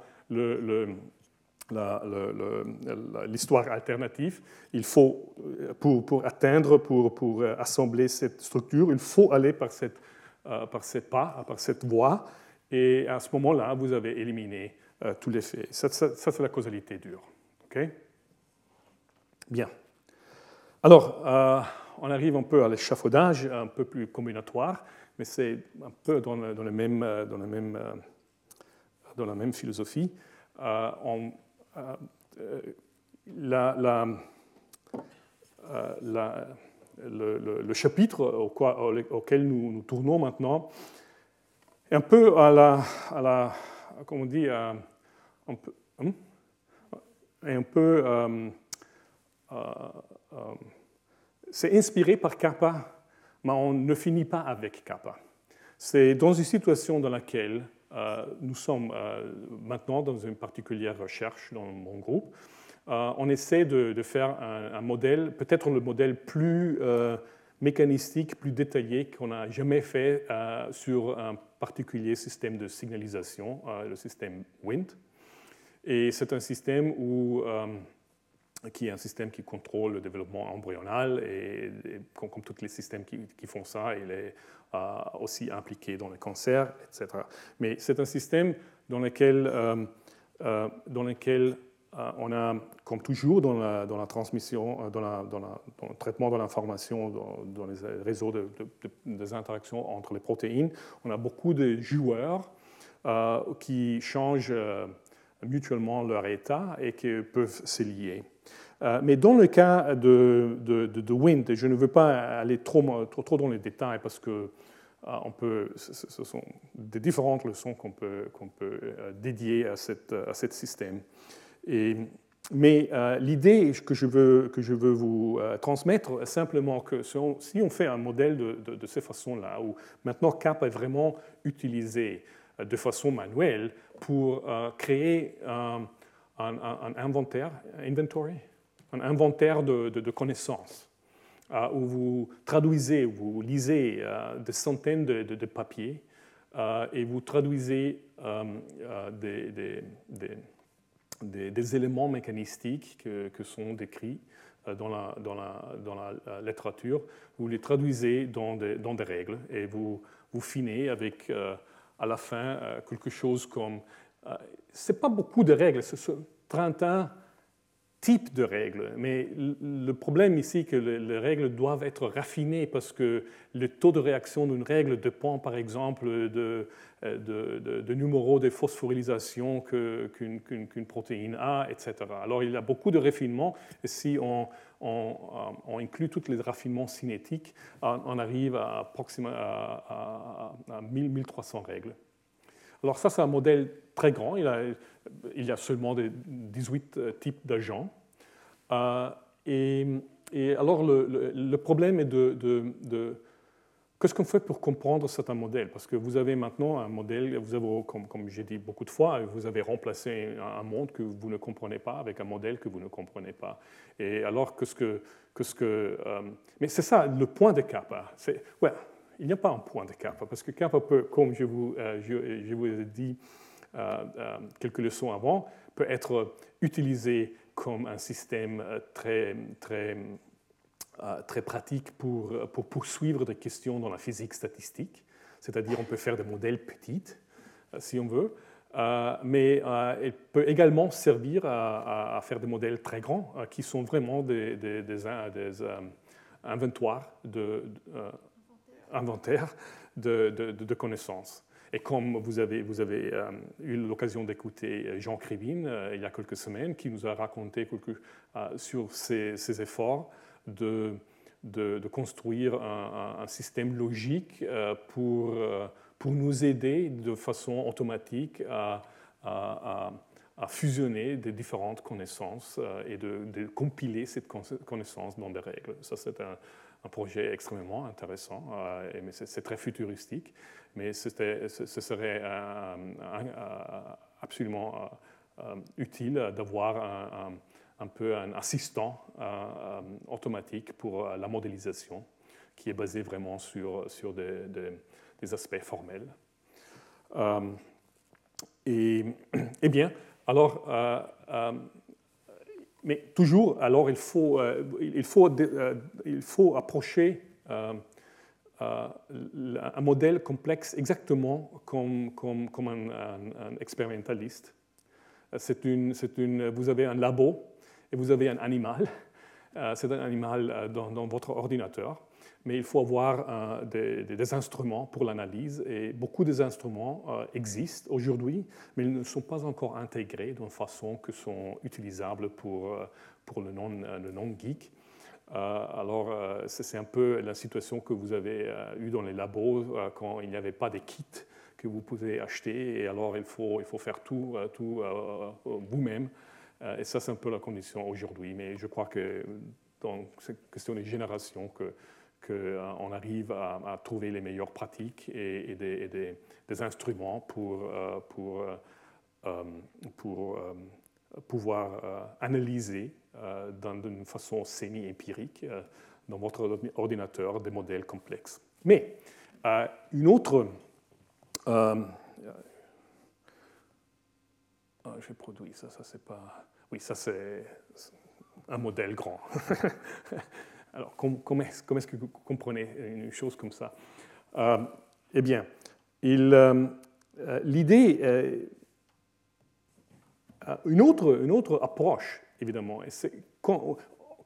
l'histoire alternative. Il faut, pour, pour atteindre, pour, pour, assembler cette structure, il faut aller par cette, euh, par cette pas, par cette voie. Et à ce moment-là, vous avez éliminé euh, tous les faits. Ça, c'est la causalité dure. Bien. Alors, euh, on arrive un peu à l'échafaudage, un peu plus combinatoire, mais c'est un peu dans, le même, dans, le même, dans la même philosophie. euh, euh, la, euh, le, chapitre auquel nous, nous, tournons maintenant est un peu à la, à comment on dit, un peu, hein, un peu c'est inspiré par Kappa, mais on ne finit pas avec Kappa. C'est dans une situation dans laquelle euh, nous sommes euh, maintenant dans une particulière recherche dans mon groupe. Euh, on essaie de, faire un, modèle, peut-être le modèle plus mécanistique, plus détaillé qu'on n'a jamais fait sur un particulier système de signalisation, le système WIND. Et c'est un système où qui est un système qui contrôle le développement embryonal et, comme, tous les systèmes qui, font ça, il est euh, aussi impliqué dans le cancer, etc. Mais c'est un système dans lequel, euh, euh, dans lequel on a, comme toujours dans la, transmission, dans, le traitement de l'information, dans, les réseaux de, des interactions entre les protéines, on a beaucoup de joueurs qui changent mutuellement leur état et qui peuvent se lier. mais dans le cas de, de, de, Wind, je ne veux pas aller trop, trop, dans les détails parce que on peut, ce sont des différentes leçons qu'on peut, qu'on peut dédier à, cette, à système. Mais euh, l'idée que, je veux, que je veux vous euh, transmettre est simplement que si on, fait un modèle de, de, ces façons-là, où maintenant CAP est vraiment utilisé euh, de façon manuelle pour créer un, inventaire, inventory, un inventaire de, connaissances, où vous traduisez, vous lisez des centaines de, papiers et vous traduisez des, éléments mécanistiques que, sont décrits euh, dans la, littérature, vous les traduisez dans des, règles et vous, vous finissez avec euh, à la fin euh, quelque chose comme... Ce n'est pas beaucoup de règles, ce sont 31 type de règles. Mais le problème ici, c'est que les règles doivent être raffinées parce que le taux de réaction d'une règle dépend, par exemple, de, de, de, de numéro de phosphorylation qu'une protéine a, etc. Alors, il y a beaucoup de raffinements. Si on, on, inclut tous les raffinements cinétiques, on arrive à, approximativement à, à, à 1300 règles. Alors ça, c'est un modèle très grand. Il, y a seulement 18 euh, types d'agents. Euh, et, alors le, problème est de, Qu'est-ce qu'on fait pour comprendre certains modèles Parce que vous avez maintenant un modèle, vous avez, comme, j'ai dit beaucoup de fois, vous avez remplacé un monde que vous ne comprenez pas avec un modèle que vous ne comprenez pas. Et alors, qu'est-ce que. ce que euh, mais c'est ça le point de kappa. Ouais, il n'y a pas un point de kappa, parce que kappa peut, comme je vous, euh, je, vous ai dit euh, quelques leçons avant, peut être utilisé comme un système très, très, très pratique pour, pour poursuivre des questions dans la physique statistique. C'est-à-dire, on peut faire des modèles petits, si on veut, mais il peut également servir à, faire des modèles très grands qui sont vraiment des, des, de, connaissances. Et comme vous avez, euh, eu l'occasion d'écouter Jean Krivine euh, il y a quelques semaines, qui nous a raconté euh, sur ses, efforts de, construire un, système logique pour, pour nous aider de façon automatique à, fusionner des différentes connaissances et de, compiler cette connaissance dans des règles. Ça, c'est un, projet extrêmement intéressant, euh, mais c'est très futuristique, mais ce serait absolument euh, utile d'avoir un, peu un assistant euh, automatique pour la modélisation qui est basé vraiment sur, sur des, aspects formels. et, eh bien, alors, mais toujours, alors il faut, euh, il faut, euh, il faut approcher euh, un modèle complexe exactement comme, comme, comme un, expérimentaliste. C'est une, une, vous avez un labo et vous avez un animal. C'est un animal dans, dans votre ordinateur mais il faut avoir euh, des, instruments pour l'analyse. Et beaucoup des instruments euh, existent aujourd'hui, mais ils ne sont pas encore intégrés d'une façon que sont utilisables pour, euh, pour le non-geek. alors, c'est un peu la situation que vous avez eue dans les labos quand il n'y avait pas de kits que vous pouvez acheter, et alors il faut, il faut faire tout, tout vous-même. Et ça, c'est un peu la condition aujourd'hui. Mais je crois que dans cette question des générations, que qu'on euh, arrive à, trouver les meilleures pratiques et, des, instruments pour, euh, pour, euh, pour pouvoir analyser d'une façon semi-empirique dans votre ordinateur des modèles complexes. Mais une autre... J'ai produit ça, ça c'est pas... Oui, ça c'est un modèle grand. Alors, comment est-ce que vous comprenez une chose comme ça? Euh, Eh bien, euh, euh, l'idée, une, autre, une autre approche, évidemment, c'est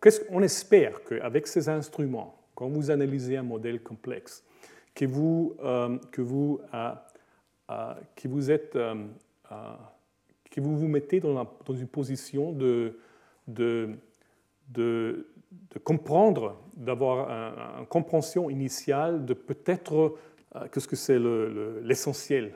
qu'est-ce qu'on espère qu'avec ces instruments, quand vous analysez un modèle complexe, que vous, que vous, que vous êtes, que vous vous mettez dans, une position de, comprendre, d'avoir une compréhension initiale de peut-être euh, qu'est-ce que c'est l'essentiel,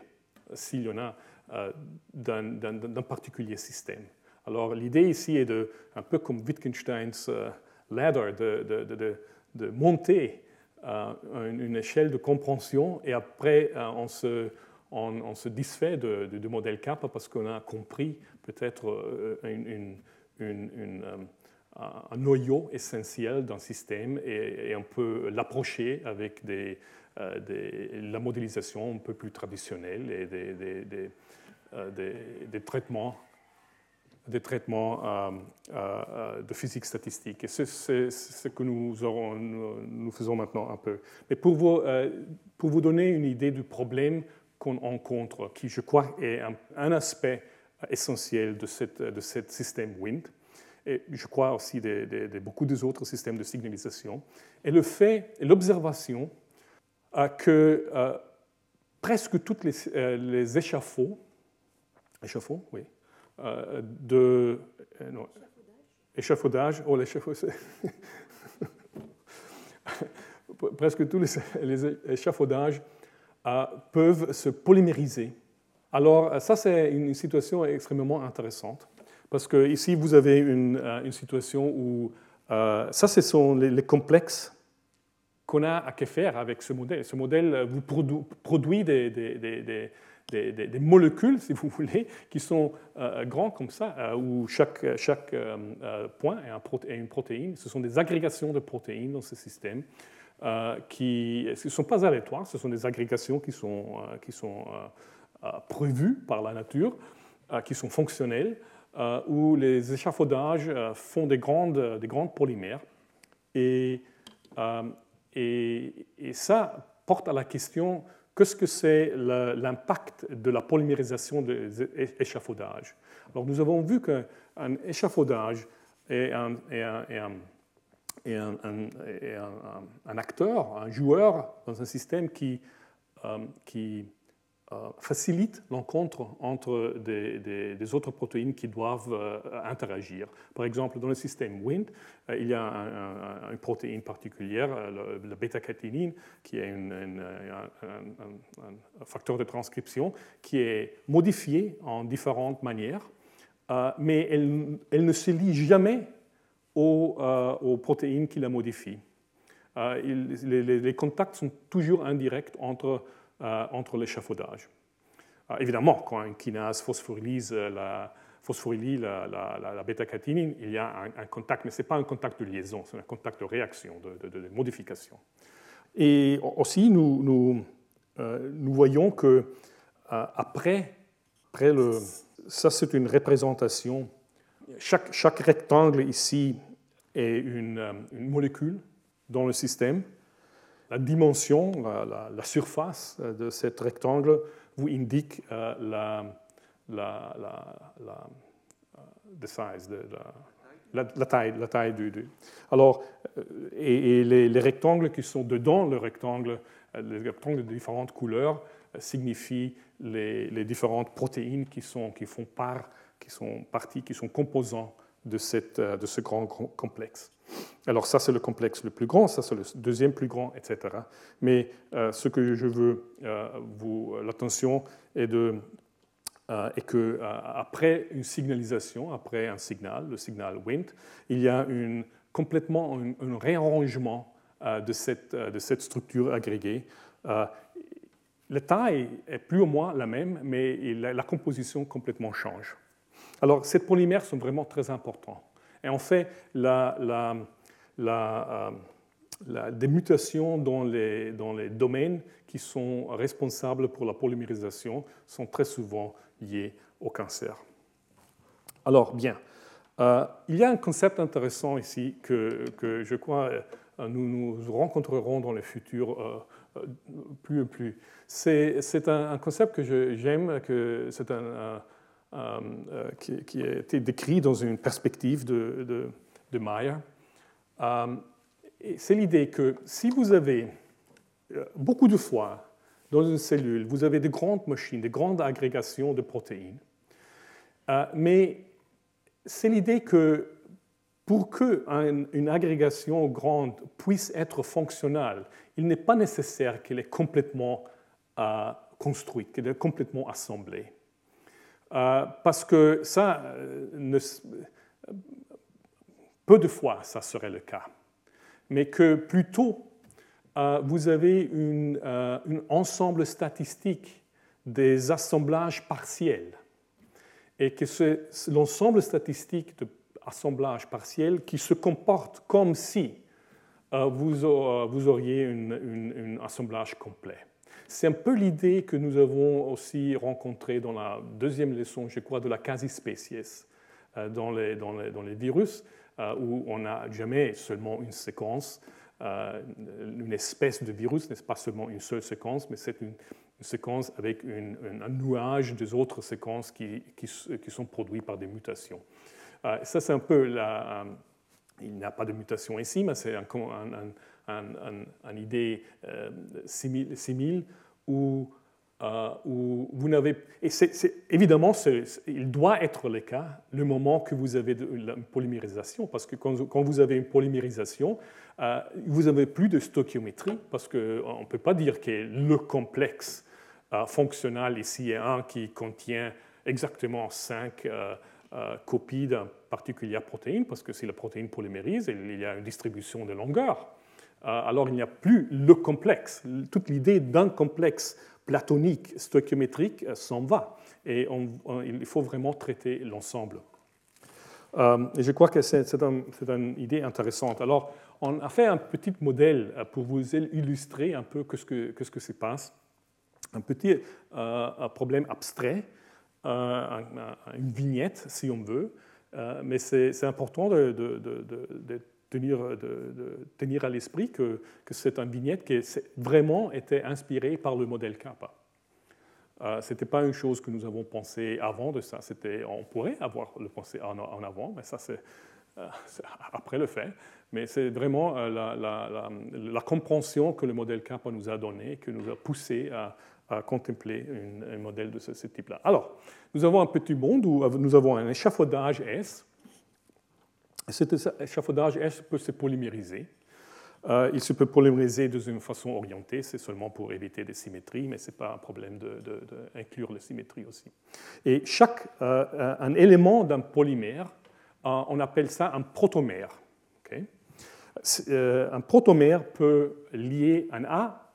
s'il y en a, euh, d'un particulier système. Alors l'idée ici est de, un peu comme Wittgenstein's euh, ladder, de, de monter une échelle de compréhension et après on se, on, se disfait du modèle kappa parce qu'on a compris peut-être une, une, un noyau essentiel d'un système et, on peut l'approcher avec des, la modélisation un peu plus traditionnelle et des, traitements des traitements euh, euh, de physique statistique. Et c'est ce que nous, faisons maintenant un peu. Mais euh, pour vous donner une idée du problème qu'on rencontre, qui je crois est un, aspect essentiel de, cette, de ce système WIND, et je crois aussi de, de, beaucoup des autres systèmes de signalisation, est le fait, l'observation que presque tous les, les échafauds, échafauds, oui, euh, de euh, non, échafaudage. Oh, l'échafaudage. Presque tous les, échafaudages euh, peuvent se polymériser. Alors, ça, c'est une situation extrêmement intéressante. Parce que ici, vous avez une, une situation où ça, ce sont les, complexes qu'on a à faire avec ce modèle. Ce modèle vous produit des, molécules, si vous voulez, qui sont euh, grands comme ça, euh, où chaque, chaque euh, point est, une protéine. Ce sont des agrégations de protéines dans ce système qui ne sont pas aléatoires, ce sont des agrégations qui sont, qui sont prévues par la nature, qui sont fonctionnelles, où les échafaudages font des grandes, des grandes polymères. Et, et, ça porte à la question Qu'est-ce que c'est l'impact de la polymérisation des échafaudages? Alors, nous avons vu qu'un échafaudage est un, acteur, un joueur dans un système qui, euh, euh, facilite l'encontre entre des, autres protéines qui doivent euh, interagir. Par exemple, dans le système WIND, il y a une protéine particulière, la bêta-caténine, qui est un, facteur de transcription qui est modifié en différentes manières, mais elle, elle, ne se lie jamais aux, aux protéines qui la modifient. les, les, contacts sont toujours indirects entre euh, entre l'échafaudage. Euh, évidemment, quand une kinase phosphorylise euh, la, la, la, bêta-caténine, il y a un, contact, mais ce n'est pas un contact de liaison, c'est un contact de réaction, de, modification. Et aussi, nous, nous, nous voyons que après, après le, ça c'est une représentation, chaque, chaque, rectangle ici est une, une molécule dans le système, la dimension, la, surface de cet rectangle vous indique euh, la, la, la, size, la, taille, la taille du, Alors, euh, et, les, rectangles qui sont dedans le rectangle, euh, les rectangles de différentes couleurs, signifient les, différentes protéines qui, sont, qui font part, qui sont parties, qui sont composants de, cette, de ce grand complexe. Alors ça, c'est le complexe le plus grand, ça, c'est le deuxième plus grand, etc. Mais euh, ce que je veux euh, vous l'attention est, de, euh, est que après une signalisation, après un signal, le signal WINT, il y a une, complètement un, réarrangement de cette, de, cette, structure agrégée. la taille est plus ou moins la même, mais la composition complètement change. Alors, ces polymères sont vraiment très importants. Et en fait, euh, des mutations dans les, domaines qui sont responsables pour la polymérisation sont très souvent liées au cancer. Alors, bien, euh, il y a un concept intéressant ici que, je crois euh, nous nous rencontrerons dans le futur plus et plus. C'est un, un, concept que j'aime, que c'est un euh, euh, qui, a été décrit dans une perspective de, de, de Meyer. Euh, c'est l'idée que si vous avez beaucoup de fois dans une cellule, vous avez de grandes machines, de grandes agrégations de protéines, mais c'est l'idée que pour qu'une agrégation grande puisse être fonctionnelle, il n'est pas nécessaire qu'elle est complètement construite, qu'elle est complètement assemblée. Parce que ça, peu de fois, ça serait le cas. Mais que plutôt, vous avez un ensemble statistique des assemblages partiels et que c'est l'ensemble statistique de assemblage partiel qui se comporte comme si euh, vous, auriez un assemblage complet. C'est un peu l'idée que nous avons aussi rencontrée dans la deuxième leçon, je crois, de la quasi-spéciès euh, dans, les, virus, euh, où on n'a jamais seulement une séquence, une espèce de virus n'est pas seulement une seule séquence, mais c'est une, séquence avec un nuage des autres séquences qui, sont produites par des mutations. Euh, ça, c'est un peu la, euh, il n'y a pas de mutation ici, mais c'est une un, idée euh, simile, où, où, vous n'avez. Évidemment, il doit être le cas le moment que vous avez de, la polymérisation, parce que quand, vous avez une polymérisation, vous n'avez plus de stoichiométrie, parce qu'on ne peut pas dire que le complexe euh, fonctionnel ici est un qui contient exactement cinq euh, euh, copies d'une particulière protéine, parce que si la protéine polymérise, il y a une distribution de longueur. Alors il n'y a plus le complexe. Toute l'idée d'un complexe platonique, stoichiométrique s'en va. Et il faut vraiment traiter l'ensemble. et je crois que c'est une idée intéressante. Alors, on a fait un petit modèle pour vous illustrer un peu ce que, que se passe un petit euh, problème abstrait, euh, une vignette, si on veut, euh, mais c'est important de, tenir, tenir, à l'esprit que, c'est une vignette qui vraiment été inspirée par le modèle Kappa. ce n'était pas une chose que nous avons pensé avant de ça. On pourrait avoir le pensé en, avant, mais ça, c'est après le fait. Mais c'est vraiment la, la, compréhension que le modèle Kappa nous a donnée, que nous a poussé à contempler un modèle de ce, type-là. Alors, nous avons un petit monde où nous avons un échafaudage S. Cet échafaudage peut se polymériser. Euh, il se peut polymériser d'une façon orientée, c'est seulement pour éviter des symétries, mais ce n'est pas un problème d'inclure les symétries aussi. Et chaque euh, un élément d'un polymère, euh, on appelle ça un protomère. un protomère peut lier un A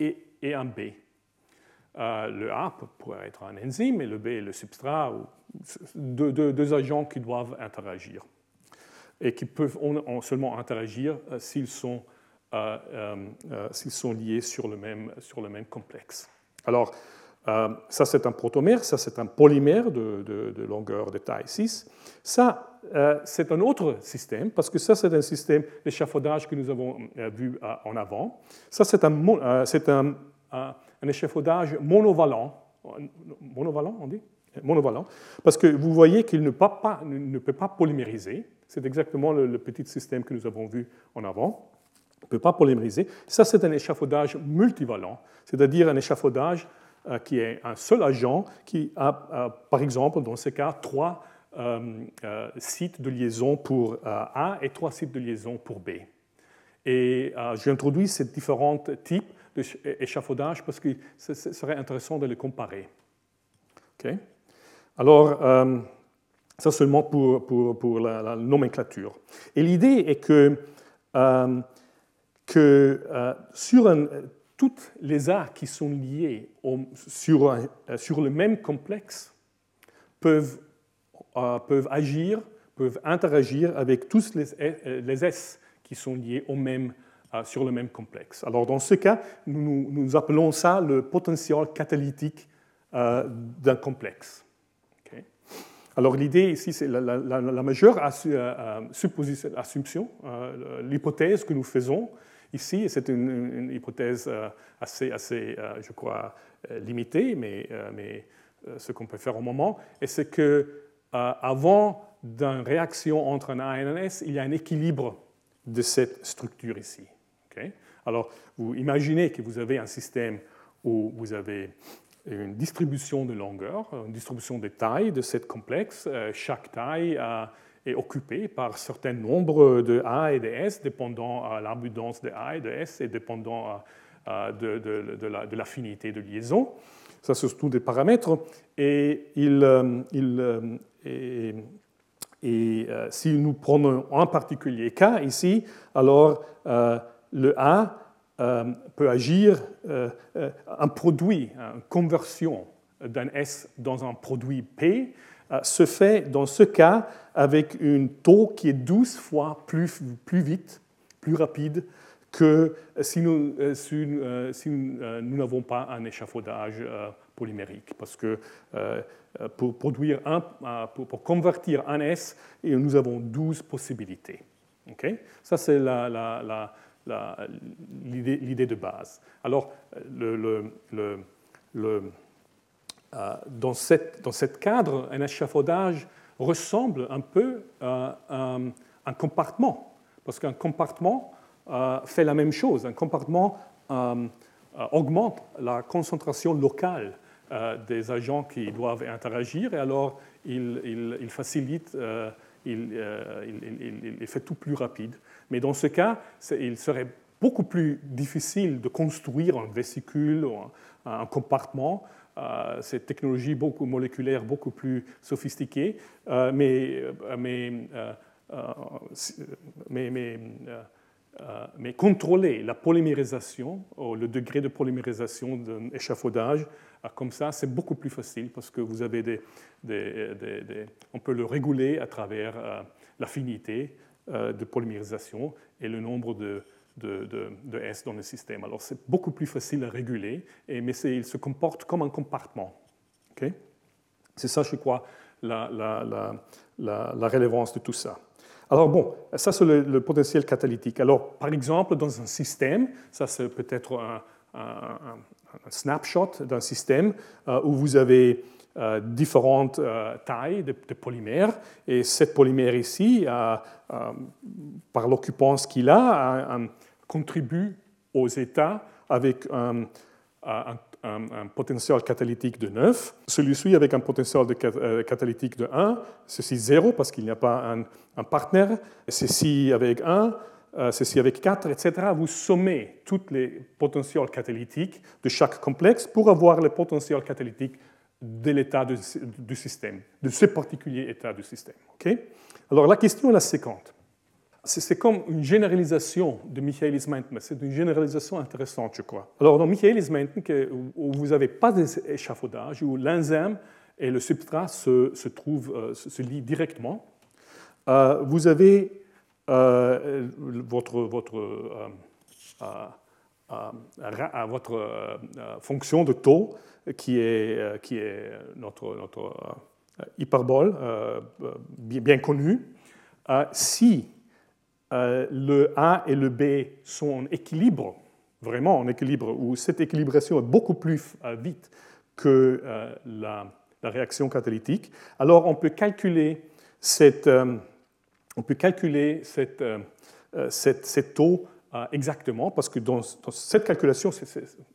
et, et un B. Le A pourrait être un enzyme et le B est le substrat, ou deux, agents qui doivent interagir et qui peuvent seulement interagir euh, s'ils sont, euh, s'ils sont liés sur le, même, sur le même complexe. Alors, ça c'est un protomère, ça c'est un polymère de, de, longueur de taille 6. Ça, c'est un autre système, parce que ça c'est un système d'échafaudage que nous avons vu en avant. Ça c'est un, un un échafaudage monovalent. Monovalent, on dit? Monovalent. Parce que vous voyez qu'il ne, peut pas polymériser. C'est exactement le, petit système que nous avons vu en avant. Il ne peut pas polymériser. Ça, c'est un échafaudage multivalent, c'est-à-dire un échafaudage euh, qui est un seul agent qui a, euh, par exemple, dans ce cas, trois euh, sites de liaison pour A et trois sites de liaison pour B. Et j'ai introduit ces différents types d'échafaudage parce que ce serait intéressant de les comparer. Alors, euh, ça seulement pour, la, nomenclature. Et l'idée est que, euh, que euh, sur toutes les A qui sont liées sur, sur le même complexe peuvent, peuvent agir, peuvent interagir avec tous les, les S qui sont liés au même sur le même complexe. Alors dans ce cas, nous, nous appelons ça le potentiel catalytique d'un complexe. Alors l'idée ici, c'est la, majeure euh, assumption, l'hypothèse que nous faisons ici, c'est une, hypothèse assez, assez je crois, limitée, mais, mais ce qu'on peut faire au moment, et c'est que avant d'une réaction entre un A et un S, il y a un équilibre de cette structure ici. Alors, vous imaginez que vous avez un système où vous avez une distribution de longueur, une distribution de taille de cette complexe. chaque taille est occupée par un certain nombre de A et de S, dépendant à l'abondance de A et de S et dépendant de, l'affinité de liaison. Ça, ce sont tous des paramètres. Et, il, euh, si nous prenons un particulier cas ici, alors euh, le A euh, peut agir, un produit, une conversion d'un S dans un produit P se fait dans ce cas avec une taux qui est 12 fois plus, plus vite, plus rapide que si nous n'avons pas un échafaudage polymérique. Parce que euh, pour, produire un, euh, pour, convertir un S, nous avons 12 possibilités. Ça, c'est l'idée de base. Alors, euh, dans, cette, cette cadre, un échafaudage ressemble un peu à un, compartiment, parce qu'un compartiment fait la même chose. Un compartiment augmente la concentration locale euh, des agents qui doivent interagir et alors il, facilite, euh, euh, il, fait tout plus rapide. Mais dans ce cas, il serait beaucoup plus difficile de construire un vésicule ou un, compartiment. cette technologie beaucoup moléculaire, beaucoup plus sophistiquée, mais, mais, mais, mais euh, mais contrôler la polymérisation, ou le degré de polymérisation d'un échafaudage, euh, comme ça, c'est beaucoup plus facile parce que vous avez des, on peut le réguler à travers euh, l'affinité de polymérisation et le nombre de, S dans le système. Alors c'est beaucoup plus facile à réguler, mais il se comporte comme un compartiment. c'est ça, je crois, la, la, de tout ça. Alors bon, ça c'est le, potentiel catalytique. Alors par exemple, dans un système, ça c'est peut-être un, snapshot d'un système euh, où vous avez euh, différentes euh, tailles de, polymères et cette polymère ici, par l'occupance qu'il a, contribue aux états avec un, un un, potentiel catalytique de 9, celui-ci avec un potentiel euh, catalytique de 1, ceci 0 parce qu'il n'y a pas un, un partenaire, ceci avec 1, euh, ceci avec 4, etc. Vous sommez tous les potentiels catalytiques de chaque complexe pour avoir le potentiel catalytique de l'état du système, de ce particulier état du système. Alors la question est la séquente c'est comme une généralisation de Michaelis Menten. C'est une généralisation intéressante, je crois. Alors, dans Michaelis Menten, où vous n'avez pas d'échafaudage, où l'enzyme et le substrat se, trouvent, euh, se lient directement, euh, vous avez euh, votre, votre, votre fonction de taux qui est, qui est notre, notre hyperbole bien connue. si euh, le A et le B sont en équilibre, vraiment en équilibre, où cette équilibration est beaucoup plus euh, vite que euh, la, réaction catalytique, alors on peut calculer cette, on peut calculer cette, cette, taux exactement, parce que dans, cette calculation,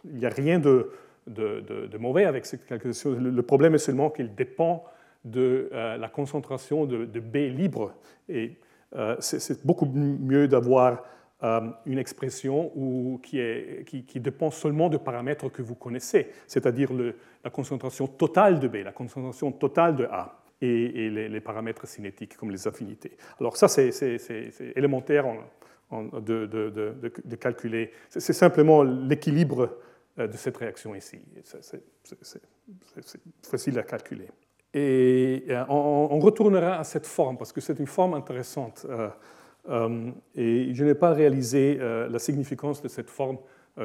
il n'y a rien de, de, mauvais avec cette calculation. Le, problème est seulement qu'il dépend de la concentration de, B libre. Et c'est beaucoup mieux d'avoir euh, une expression qui, dépend seulement de paramètres que vous connaissez, c'est-à-dire la concentration totale de B, la concentration totale de A et, les, paramètres cinétiques comme les affinités. Alors ça, c'est élémentaire de, de, calculer. C'est simplement l'équilibre euh, de cette réaction ici. C'est facile à calculer. Et euh, on, retournera à cette forme parce que c'est une forme intéressante. Euh, euh, et je n'ai pas réalisé la significance de cette forme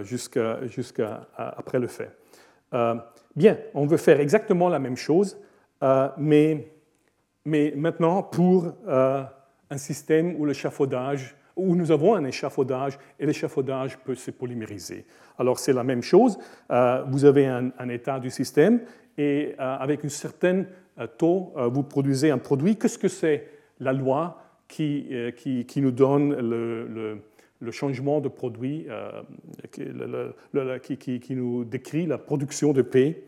jusqu'à après le fait. bien, on veut faire exactement la même chose, mais, mais maintenant pour un système où l'échafaudage où nous avons un échafaudage et l'échafaudage peut se polymériser. Alors c'est la même chose, vous avez un, un, état du système et avec une certaine euh, taux, euh, vous produisez un produit. Qu'est-ce que c'est la loi qui, euh, qui, nous donne le, le, changement de produit, qui, qui, nous décrit la production de P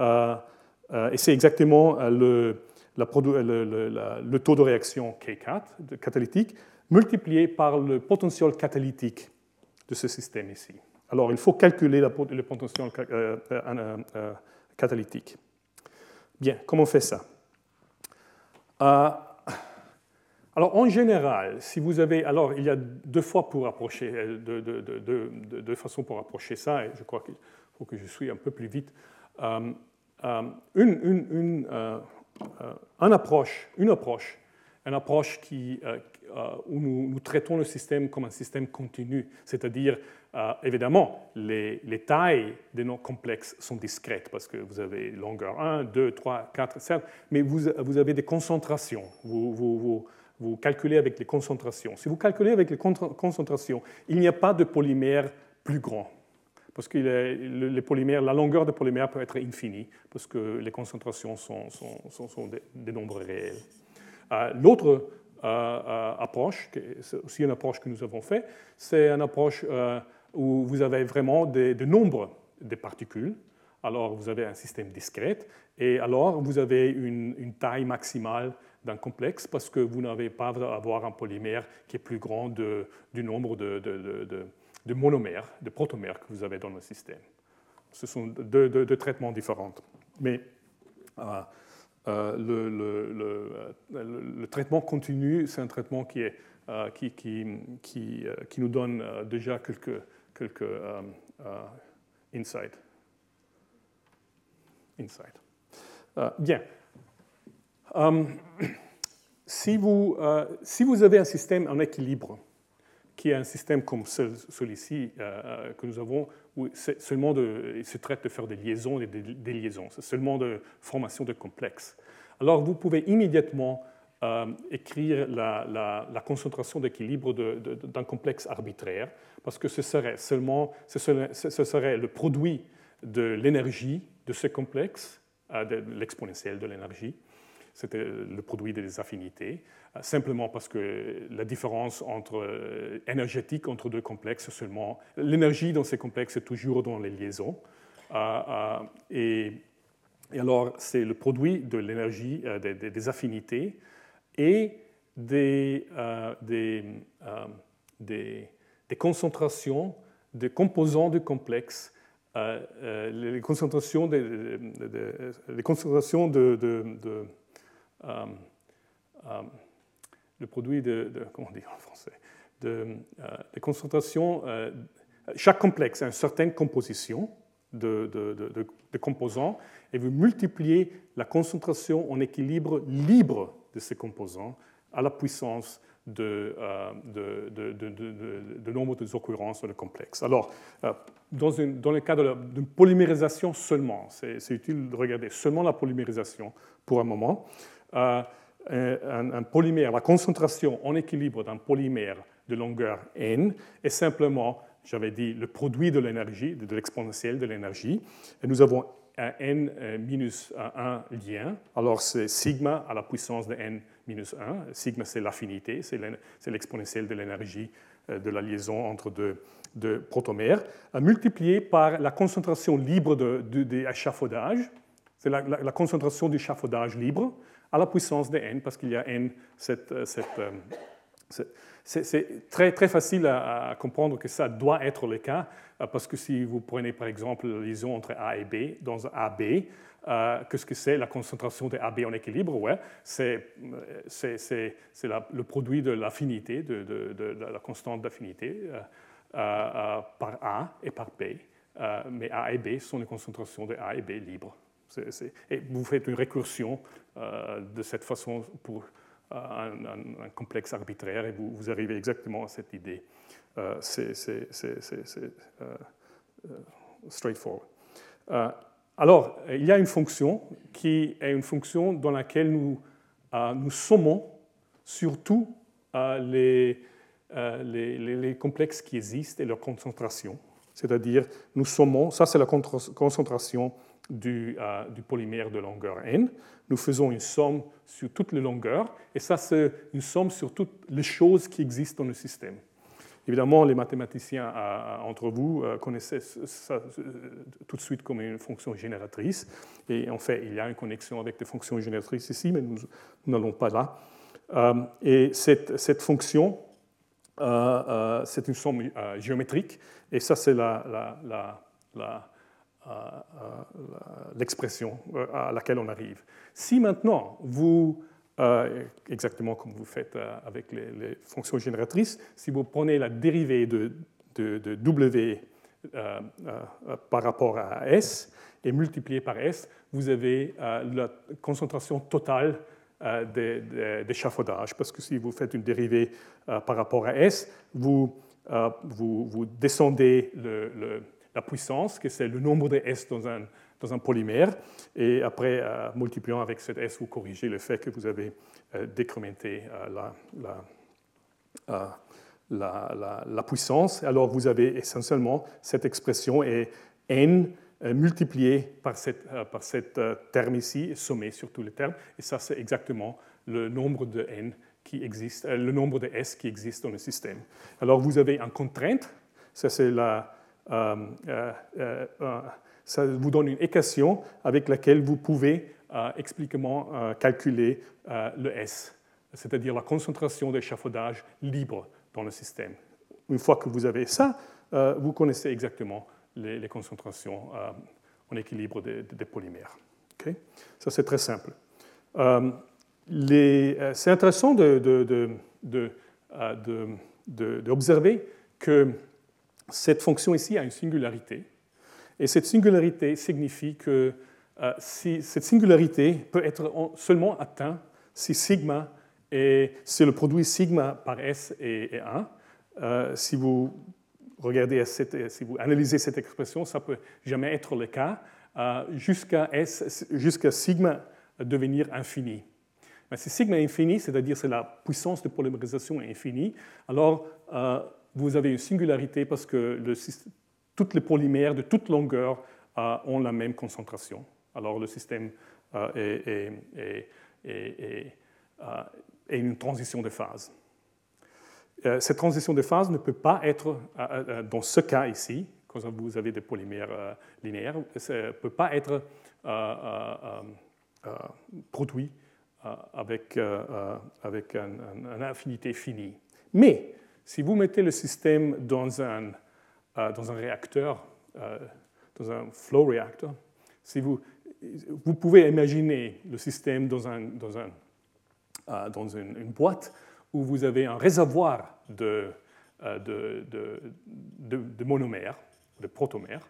et c'est exactement le, taux de réaction K4 de catalytique multiplié par le potentiel catalytique de ce système ici. Alors, il faut calculer le potentiel catalytique. Bien, comment on fait ça? Alors, en général, si vous avez. Alors, il y a deux fois pour approcher, deux, de, façons pour approcher ça, et je crois qu'il faut que je suis un peu plus vite. Euh, euh, une, une, euh, approche, une approche, une approche qui, où nous, traitons le système comme un système continu, c'est-à-dire, évidemment, les, les, tailles des noms complexes sont discrètes parce que vous avez longueur 1, 2, 3, 4, 7, mais vous, avez des concentrations. vous, calculez avec les concentrations. Si vous calculez avec les concentrations, il n'y a pas de polymère plus grand. Parce que les polymères, la longueur des polymères peut être infinie, parce que les concentrations sont, des, nombres réels. Euh, l'autre euh, euh, approche, c'est aussi une approche que nous avons faite, c'est une approche où vous avez vraiment des, nombres de particules. Alors vous avez un système discret, et alors vous avez une, taille maximale d'un complexe parce que vous n'avez pas à avoir un polymère qui est plus grand du nombre de, monomères, de protomères que vous avez dans le système. Ce sont deux, traitements différents. Mais euh, euh, le, traitement continu, c'est un traitement qui, euh, nous donne déjà quelques, quelques insights. Insight. bien. Euh, si, vous, euh, si vous avez un système en équilibre, qui est un système comme celui-ci euh, que nous avons, où seulement il se traite de faire des liaisons et des, liaisons, c'est seulement de formation de complexes. Alors vous pouvez immédiatement écrire la, concentration d'équilibre d'un complexe arbitraire, parce que ce serait seulement ce serait, le produit de l'énergie de ce complexe, de l'exponentielle de l'énergie, c'était le produit des affinités, euh, simplement parce que la différence entre, euh, énergétique entre deux complexes, seulement l'énergie dans ces complexes est toujours dans les liaisons. Euh, et, alors, c'est le produit de l'énergie des, affinités et des, des, des, concentrations des composants du complexe les concentrations, des, les concentrations de, de, euh, euh, le produit de, comment dire en français, de, euh, de concentration. chaque complexe a une certaine composition de, de, composants et vous multipliez la concentration en équilibre libre de ces composants à la puissance de, de, nombre de occurrences de complexes. Alors, dans, une, dans, le cas d'une polymérisation seulement, c'est utile de regarder seulement la polymérisation pour un moment. Euh, un, polymère, la concentration en équilibre d'un polymère de longueur n est simplement, j'avais dit, le produit de l'énergie, de l'exponentielle de l'énergie. Et nous avons un n euh, minus 1 lien. Alors c'est sigma à la puissance de n minus 1. Sigma, c'est l'affinité, c'est l'exponentielle de l'énergie euh, de la liaison entre deux, protomères, multiplié par la concentration libre de, de, C'est la, concentration du libre à la puissance de n, parce qu'il y a n, cette, euh, euh, c'est très, facile à, comprendre que ça doit être le cas, euh, parce que si vous prenez par exemple la liaison entre A et B dans AB, qu'est-ce que c'est? La concentration de AB en équilibre ouais, C'est le produit de l'affinité, de, la constante d'affinité par A et par B. mais A et B sont les concentrations de A et B libres. et vous faites une récursion euh, de cette façon pour euh, un, complexe arbitraire et vous, arrivez exactement à cette idée. Euh, c'est straightforward. alors, il y a une fonction qui est une fonction dans laquelle nous, nous sommons surtout les, les, complexes qui existent et leur concentration. C'est-à-dire, nous sommons, ça c'est la concentration du, du, polymère de longueur n nous faisons une somme sur toutes les longueurs, et ça, c'est une somme sur toutes les choses qui existent dans le système. Évidemment, les mathématiciens entre vous connaissaient ça tout de suite comme une fonction génératrice. Et en fait, il y a une connexion avec des fonctions génératrices ici, mais nous n'allons pas là. Et cette, fonction, c'est une somme géométrique. Et ça, c'est la l'expression à laquelle on arrive. Si maintenant vous euh, exactement comme vous faites euh, avec les, fonctions génératrices. Si vous prenez la dérivée de, W euh, par rapport à S et multiplié par S, vous avez la concentration totale d'échafaudage. Parce que si vous faites une dérivée par rapport à S, vous, vous descendez le, la puissance, que c'est le nombre de S dans un, dans un polymère, et après, multipliant avec cet S, vous corrigez le fait que vous avez euh, décrémenter euh, la, la, la, puissance. Alors vous avez essentiellement cette expression est n euh, multiplié par cette, par cette terme ici, sommé sur tous les termes, et ça c'est exactement le nombre de n qui existe, le nombre de s qui existe dans le système. Alors vous avez une contrainte, ça c'est la, ça vous donne une équation avec laquelle vous pouvez explicitement calculer euh, le S, c'est-à-dire la concentration d'échafaudage libre dans le système. Une fois que vous avez ça, euh, vous connaissez exactement les, concentrations euh, en équilibre des, polymères. Ça, c'est très simple. c'est intéressant d'observer que cette fonction ici a une singularité. Et cette singularité signifie que si, cette singularité peut être seulement atteinte si sigma est, si le produit sigma par S est, 1, euh, si vous regardez si vous analysez cette expression, ça peut jamais être le cas euh, jusqu'à sigma devenir infini. Mais si sigma est infini, c'est-à-dire c'est la puissance de polymérisation est infinie, alors euh, vous avez une singularité parce que le, toutes les polymères de toute longueur ont la même concentration. Alors le système est, est et, euh, et, une transition de phase. Euh, cette transition de phase ne peut pas être, euh, dans ce cas ici, quand vous avez des polymères linéaires, ne peut pas être produit avec, avec une infinité finie. Mais si vous mettez le système dans un, dans un réacteur, dans un flow reactor, si vous, vous pouvez imaginer le système dans, un, dans, un, euh, dans une, boîte où vous avez un réservoir de, euh, de, de, de monomères, de protomères.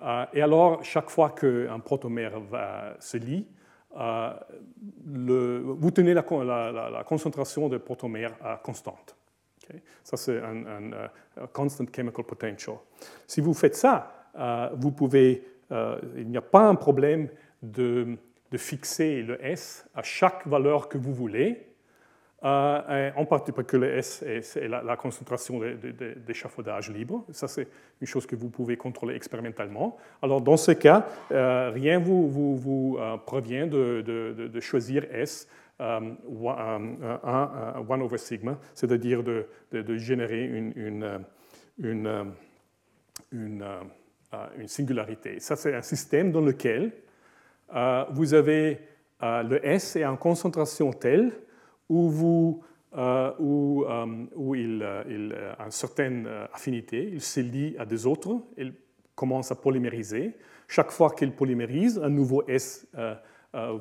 Euh, et alors, chaque fois qu'un protomère va, se lie, vous tenez la, la, concentration de protomères constante. Ça, c'est un, un, constant chemical potential. Si vous faites ça, vous pouvez euh, il n'y a pas un problème de, fixer le S à chaque valeur que vous voulez, euh, en particulier parce que le S est, la, concentration d'échafaudage libre. Ça, c'est une chose que vous pouvez contrôler expérimentalement. Alors, dans ce cas, euh, rien ne vous prévient de, choisir S 1 over sigma, c'est-à-dire de, générer une, une, une une singularité. Ça, c'est un système dans lequel euh, vous avez euh, le S est en concentration telle où, vous, euh, où, où il, il, a une certaine affinité, il se lie à des autres, il commence à polymériser. Chaque fois qu'il polymérise, un nouveau S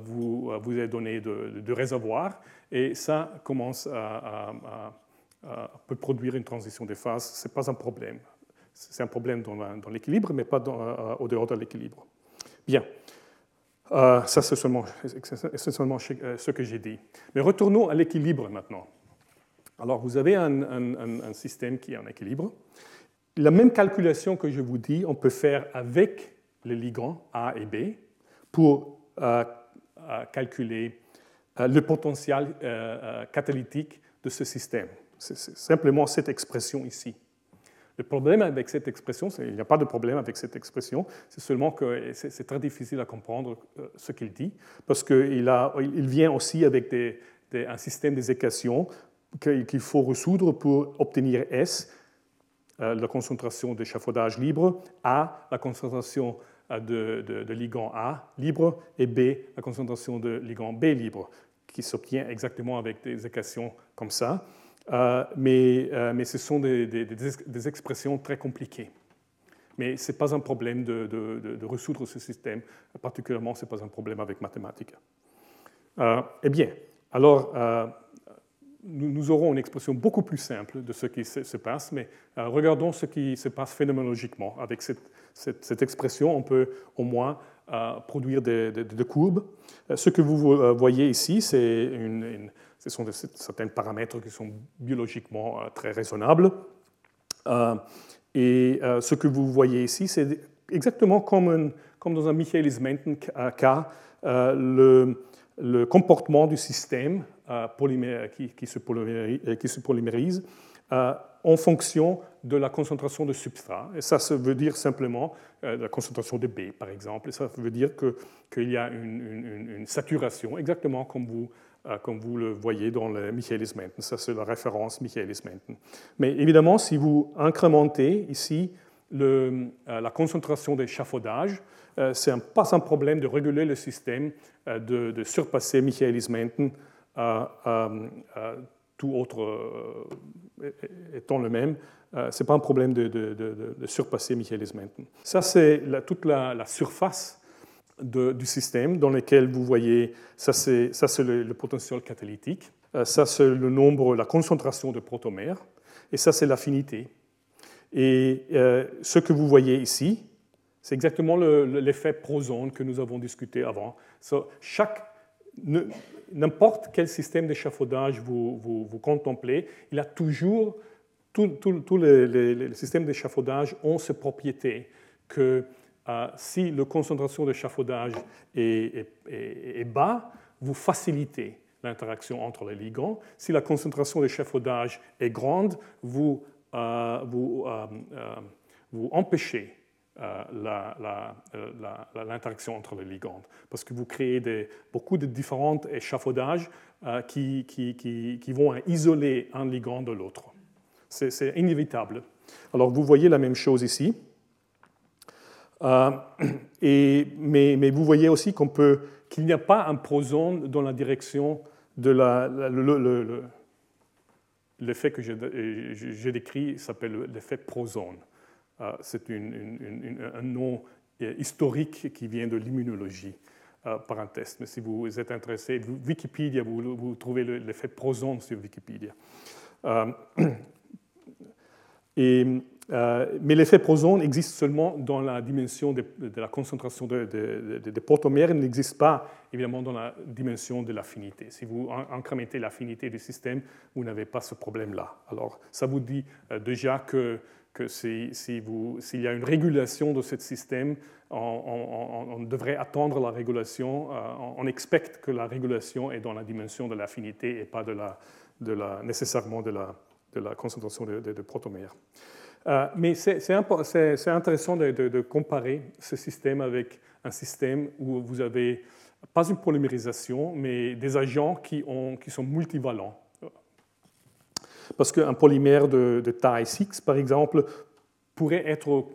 vous, vous est donné de, de, réservoir et ça commence à, peut produire une transition de phase. Ce n'est pas un problème. C'est un problème dans, l'équilibre, mais pas euh, au dehors de l'équilibre. Bien. Euh, ça, c'est seulement, seulement, euh, ce que j'ai dit. Mais retournons à l'équilibre maintenant. Alors, vous avez un, système qui est en équilibre. La même calculation que je vous dis, on peut faire avec les ligands A et B pour calculer le potentiel catalytique de ce système. C'est simplement cette expression ici. Le problème avec cette expression, il n'y a pas de problème avec cette expression, c'est seulement que c'est très difficile à comprendre euh, ce qu'il dit, parce qu'il il vient aussi avec un système des équations qu'il faut résoudre pour obtenir S la concentration d'échafaudage libre, A, la concentration de, de, ligand A libre, et B, la concentration de ligand B libre, qui s'obtient exactement avec des équations comme ça. mais, mais, ce sont des, expressions très compliquées. Mais ce n'est pas un problème de, de, de, résoudre ce système, particulièrement ce n'est pas un problème avec mathématiques. Euh, eh bien, alors, euh, nous, aurons une expression beaucoup plus simple de ce qui se, passe, mais euh, regardons ce qui se passe phénoménologiquement. Avec cette, expression, on peut au moins produire des, courbes. ce que vous voyez ici, ce sont certains paramètres qui sont biologiquement très raisonnables. Et euh, ce que vous voyez ici, c'est exactement comme, dans un Michaelis-Menten cas, euh, le, comportement du système euh, qui, qui, se qui, se polymérise, en fonction de la concentration de substrat. Et ça, veut dire simplement la concentration de B, par exemple. Et ça veut dire qu'il y a une, saturation, exactement comme vous euh, comme vous le voyez dans le Michaelis-Menten. Ça, c'est la référence Michaelis-Menten. Mais évidemment, si vous incrémentez ici le, euh, la concentration d'échafaudage, euh, ce n'est pas un problème de réguler le système, de, surpasser Michaelis-Menten, tout autre étant le même. ce n'est pas un problème de, surpasser Michaelis-Menten. Ça, c'est toute la, surface du système dans lequel vous voyez, ça c'est le, le, potentiel catalytique, euh, ça c'est le nombre, la concentration de protomères, et ça c'est l'affinité. Et euh, ce que vous voyez ici, c'est exactement l'effet prosone que nous avons discuté avant. chaque N'importe quel système d'échafaudage vous, vous, contemplez, il a toujours, tous les, systèmes d'échafaudage ont cette propriété que euh, si la concentration d'échafaudage est, est, bas, vous facilitez l'interaction entre les ligands. Si la concentration d'échafaudage est grande, vous, euh, vous, euh, vous empêchez l'interaction entre les ligands parce que vous créez beaucoup de différents échafaudages qui, qui, vont isoler un ligand de l'autre. C'est inévitable. Alors vous voyez la même chose ici. Euh, mais, vous voyez aussi qu'il n'y a pas un prosone dans la direction de l'effet que j'ai décrit s'appelle l'effet prosone. Euh, c'est un nom historique qui vient de l'immunologie euh, par un test. Mais si vous êtes intéressé, Wikipédia, vous, trouvez l'effet prosone sur Wikipédia. euh, mais l'effet prosone existe seulement dans la dimension de, la concentration des de, protomères, il n'existe pas évidemment dans la dimension de l'affinité. Si vous incrémentez l'affinité du système, vous n'avez pas ce problème-là. Alors ça vous dit euh, déjà que, que s'il si y a une régulation de ce système, on, devrait attendre la régulation, euh, on, expecte que la régulation est dans la dimension de l'affinité et pas de de nécessairement de la, de concentration de, protomères. Euh, mais c'est intéressant de, comparer ce système avec un système où vous avez pas une polymérisation, mais des agents qui sont multivalents. Parce qu'un polymère de, taille 6, par exemple, pourrait être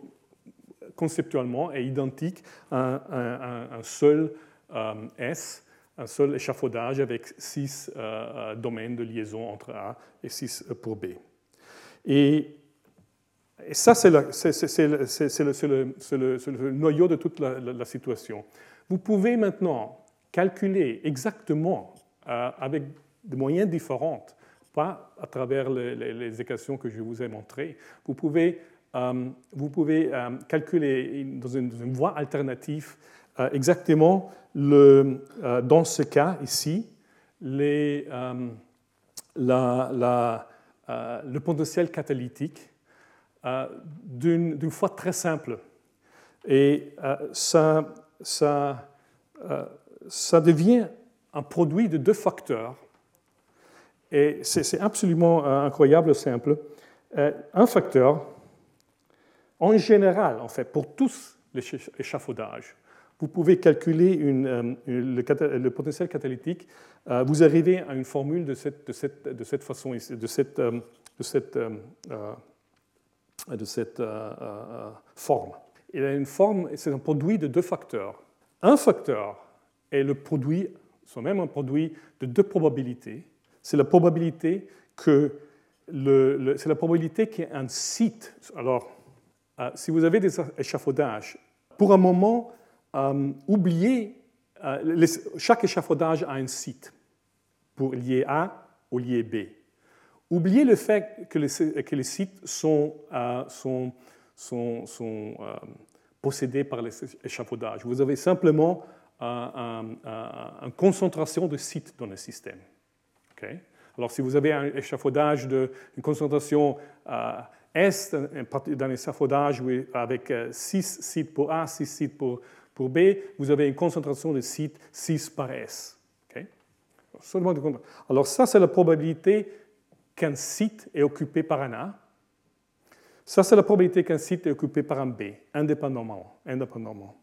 conceptuellement identique à un, seul euh, S, un seul échafaudage avec six euh, domaines de liaison entre A et 6 pour B. Et ça, c'est le, noyau de toute la, situation. Vous pouvez maintenant calculer exactement euh, avec des moyens différents, à travers les, équations que je vous ai montrées. Vous pouvez, euh, vous pouvez euh, calculer dans une, voie alternative exactement le, dans ce cas ici le potentiel catalytique euh, d'une fois très simple. Et euh, ça, ça, euh, ça devient un produit de deux facteurs. Et c'est absolument incroyable, simple. un facteur, en général, en fait, pour tous les échafaudages, vous pouvez calculer une, le, potentiel catalytique. vous arrivez à une formule de cette, façon, de cette, forme. Il a une forme, c'est un produit de deux facteurs. Un facteur est le produit, c'est même un produit de deux probabilités. C'est la probabilité que c'est la probabilité qu'un site. Alors, si vous avez des échafaudages, pour un moment, oubliez euh, chaque échafaudage a un site pour lier A au lier B. Oubliez le fait que les, sites sont, euh, sont, sont, sont euh, possédés par les échafaudages. Vous avez simplement une concentration de sites dans le système. Alors, si vous avez un échafaudage de concentration S d'un échafaudage avec 6 sites pour A, 6 sites pour, B, vous avez une concentration de sites 6 par S. Alors ça, c'est la probabilité qu'un site est occupé par un A. Ça, c'est la probabilité qu'un site est occupé par un B, indépendamment. indépendamment.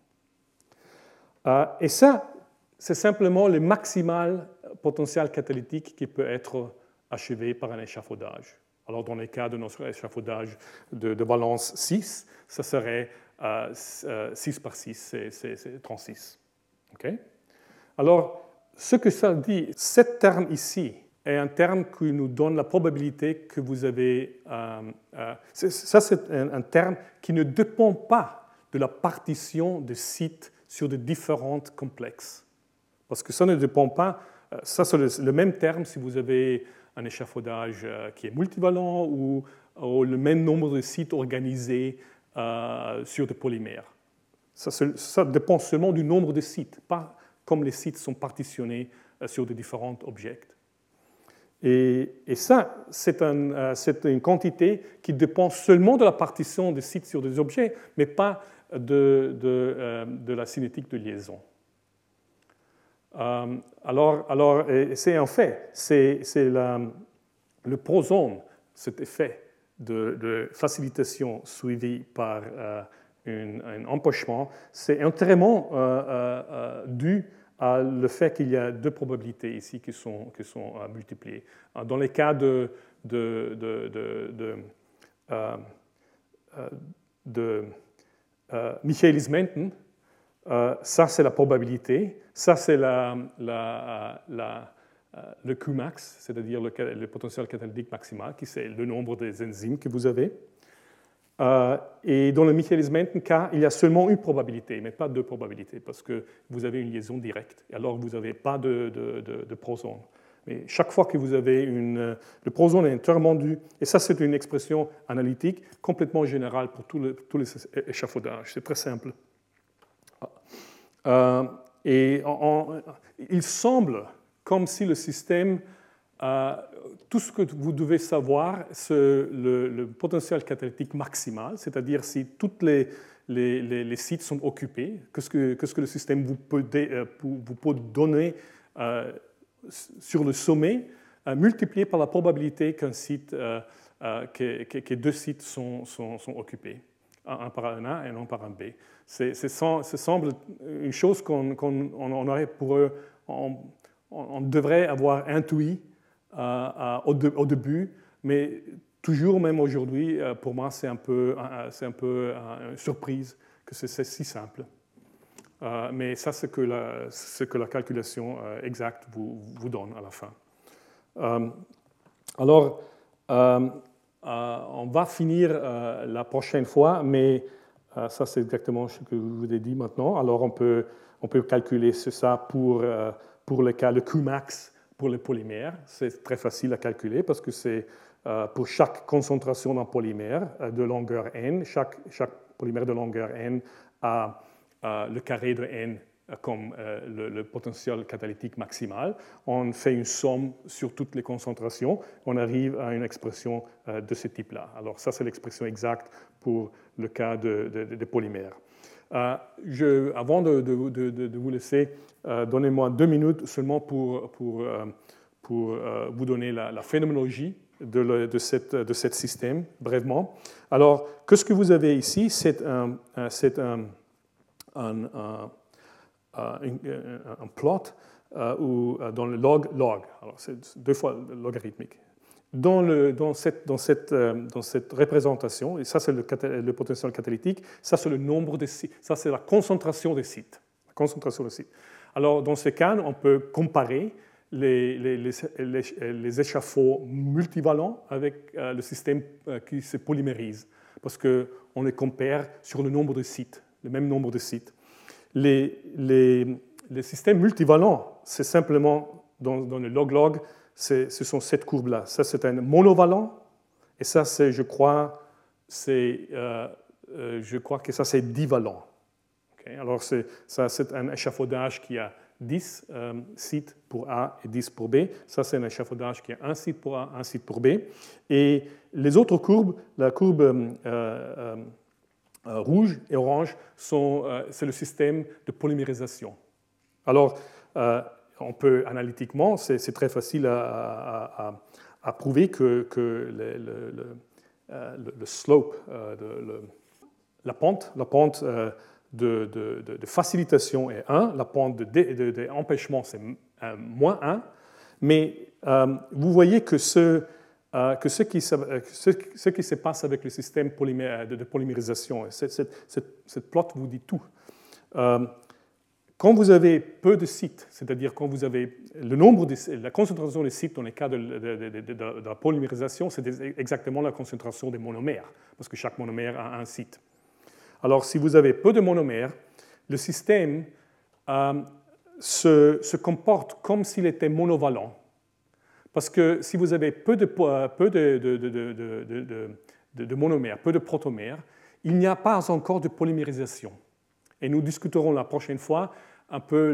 Euh, et ça, c'est simplement le maximal potentiel catalytique qui peut être achevé par un échafaudage. Alors, dans le cas de notre échafaudage de, de valence 6, ça serait 6 euh, par 6, c'est 36. Alors, ce que ça dit, ce terme ici est un terme qui nous donne la probabilité que vous avez... Euh, euh, ça, c'est un, terme qui ne dépend pas de la partition de sites sur de différentes complexes. Parce que ça ne dépend pas... Ça, c'est le, même terme si vous avez un échafaudage qui est multivalent ou, le même nombre de sites organisés euh, sur des polymères. Ça, dépend seulement du nombre de sites, pas comme les sites sont partitionnés euh, sur des différents objets. Et, ça, c'est euh, une quantité qui dépend seulement de la partition des sites sur des objets, mais pas de, la cinétique de liaison. Alors, alors c'est en fait, c'est le prosone, cet effet de, facilitation suivie par euh, un, empochement, c'est entièrement euh, euh, dû à le fait qu'il y a deux probabilités ici qui sont, qui sont multipliées. Dans les cas de, de, de, de, Michaelis-Menten, ça c'est la probabilité, ça c'est euh, le Qmax, c'est-à-dire le, potentiel catalytique maximal, qui c'est le nombre des enzymes que vous avez. Euh, et dans le Michaelis-Menten cas, il y a seulement une probabilité, mais pas deux probabilités, parce que vous avez une liaison directe, et alors vous n'avez pas de, de. Mais chaque fois que vous avez une... Le prosone est entièrement dû, et ça c'est une expression analytique complètement générale pour tous les échafaudages, c'est très simple. Euh, et il semble comme si le système, tout ce que vous devez savoir, c'est le, potentiel catalytique maximal, c'est-à-dire si tous les, sites sont occupés, qu'est-ce que, que, que, le système vous peut, euh, donner euh, sur le sommet, euh, multiplié par la probabilité qu'un site, que, deux sites sont, sont, occupés, un par un A et un par un B. C'est, ça semble une chose qu'on, on aurait pour eux on devrait avoir intuit euh, euh, au, début, mais toujours, même aujourd'hui, euh, pour moi, c'est un peu, c'est un peu une surprise que c'est si simple. mais ça, c'est ce que la calculation exacte vous, donne à la fin. alors, on va finir la prochaine fois, mais ça, c'est exactement ce que je vous ai dit maintenant. Alors, on peut, on peut calculer ça pour pour le cas, le Qmax pour les polymères, c'est très facile à calculer parce que c'est euh, pour chaque concentration d'un polymère euh, de longueur n, chaque polymère de longueur n a le carré de n comme euh, le, potentiel catalytique maximal. On fait une somme sur toutes les concentrations, on arrive à une expression de ce type-là. Alors ça, c'est l'expression exacte pour le cas des polymères. Euh, avant de, vous laisser, euh, donnez-moi deux minutes seulement pour, pour, euh, pour vous donner la, phénoménologie de, de, cette, de cet système, brièvement. Alors, que ce que vous avez ici, c'est un, un, un, un, plot où, dans le log-log. Alors, c'est deux fois logarithmique. dans, le, dans, cette, dans, cette, dans, cette, représentation, et ça c'est le, potentiel catalytique, ça c'est le nombre de sites, ça c'est la concentration des sites. La concentration des sites. Alors dans ce cas, on peut comparer les, les, les, les échafauds multivalents avec le système qui se polymérise, parce qu'on les compare sur le nombre de sites, le même nombre de sites. Les, systèmes multivalents, c'est simplement dans, le log-log, ce sont cette courbe-là. Ça, c'est un monovalent, et ça, c'est, je crois, c'est, euh, euh, je crois que ça, c'est divalent. Alors, c'est, ça, c'est un échafaudage qui a 10 euh, sites pour A et 10 pour B. Ça, c'est un échafaudage qui a un site pour A, un site pour B. Et les autres courbes, la courbe rouge et orange, sont, c'est le système de polymérisation. Alors, on peut analytiquement, c'est très facile à, prouver que, le, slope, euh, la pente, la pente euh, de, facilitation est 1, la pente d'empêchement c'est moins 1, mais euh, vous voyez que ce, que ce, qui, ce, qui, se passe avec le système de, polymérisation, cette, cette, plot vous dit tout. Quand vous avez peu de sites, c'est-à-dire quand vous avez le nombre la concentration des sites dans les cas de, la polymérisation, c'est exactement la concentration des monomères, parce que chaque monomère a un site. Alors, si vous avez peu de monomères, le système euh, se, comporte comme s'il était monovalent. Parce que si vous avez peu de, monomères, peu de protomères, il n'y a pas encore de polymérisation. Et nous discuterons la prochaine fois un peu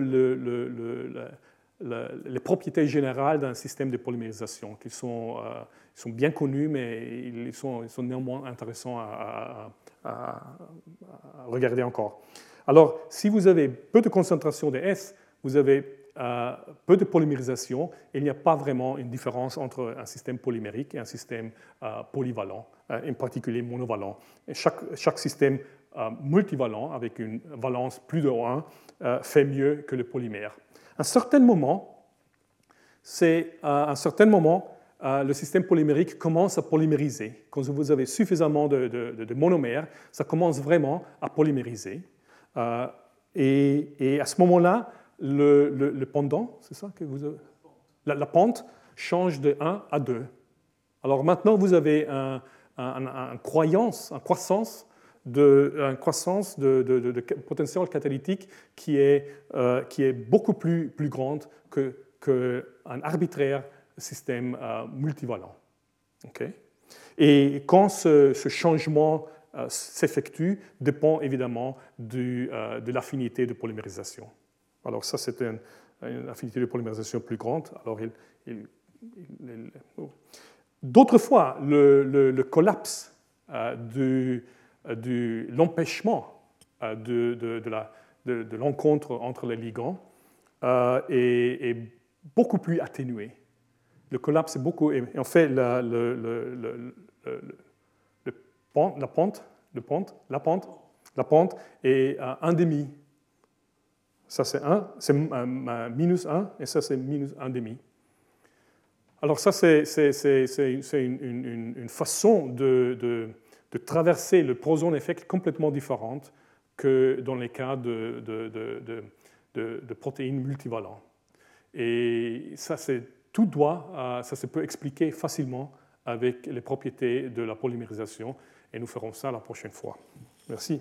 les propriétés générales d'un système de polymérisation, qui sont, euh, sont bien connus, mais ils sont, néanmoins intéressants à, regarder encore. Alors, si vous avez peu de concentration de S, vous avez peu de polymérisation, il n'y a pas vraiment une différence entre un système polymérique et un système euh, polyvalent, en particulier monovalent. Chaque, chaque système euh, multivalent, avec une valence plus de 1, euh, fait mieux que le polymère. À un certain moment, c'est un certain moment, euh, le système polymérique commence à polymériser. Quand vous avez suffisamment de, monomères, ça commence vraiment à polymériser. et, à ce moment-là, le, pendant, c'est ça que vous avez? La, pente change de 1 à 2. Alors maintenant, vous avez un, un, croyance, une croissance de, potentiel catalytique qui est, euh, beaucoup plus, grande qu'un que arbitraire système euh, multivalent. Et quand ce, changement euh, s'effectue, dépend évidemment de l'affinité de polymérisation. Alors ça, c'est une, affinité de polymérisation plus grande. Alors. D'autres fois, le, le, le collapse euh, de l'empêchement euh, de, l'encontre entre les ligands euh, est, beaucoup plus atténué. Le collapse est beaucoup. Et en fait, la, la pente, le pente, la pente, la pente est un demi. Ça c'est 1, c'est minus 1, et ça c'est minus 1 demi. Alors ça c'est une, façon de, traverser le proson effect complètement différente que dans les cas de, de, protéines multivalentes. Et ça, tout doit, ça se peut expliquer facilement avec les propriétés de la polymérisation, et nous ferons ça la prochaine fois. Merci.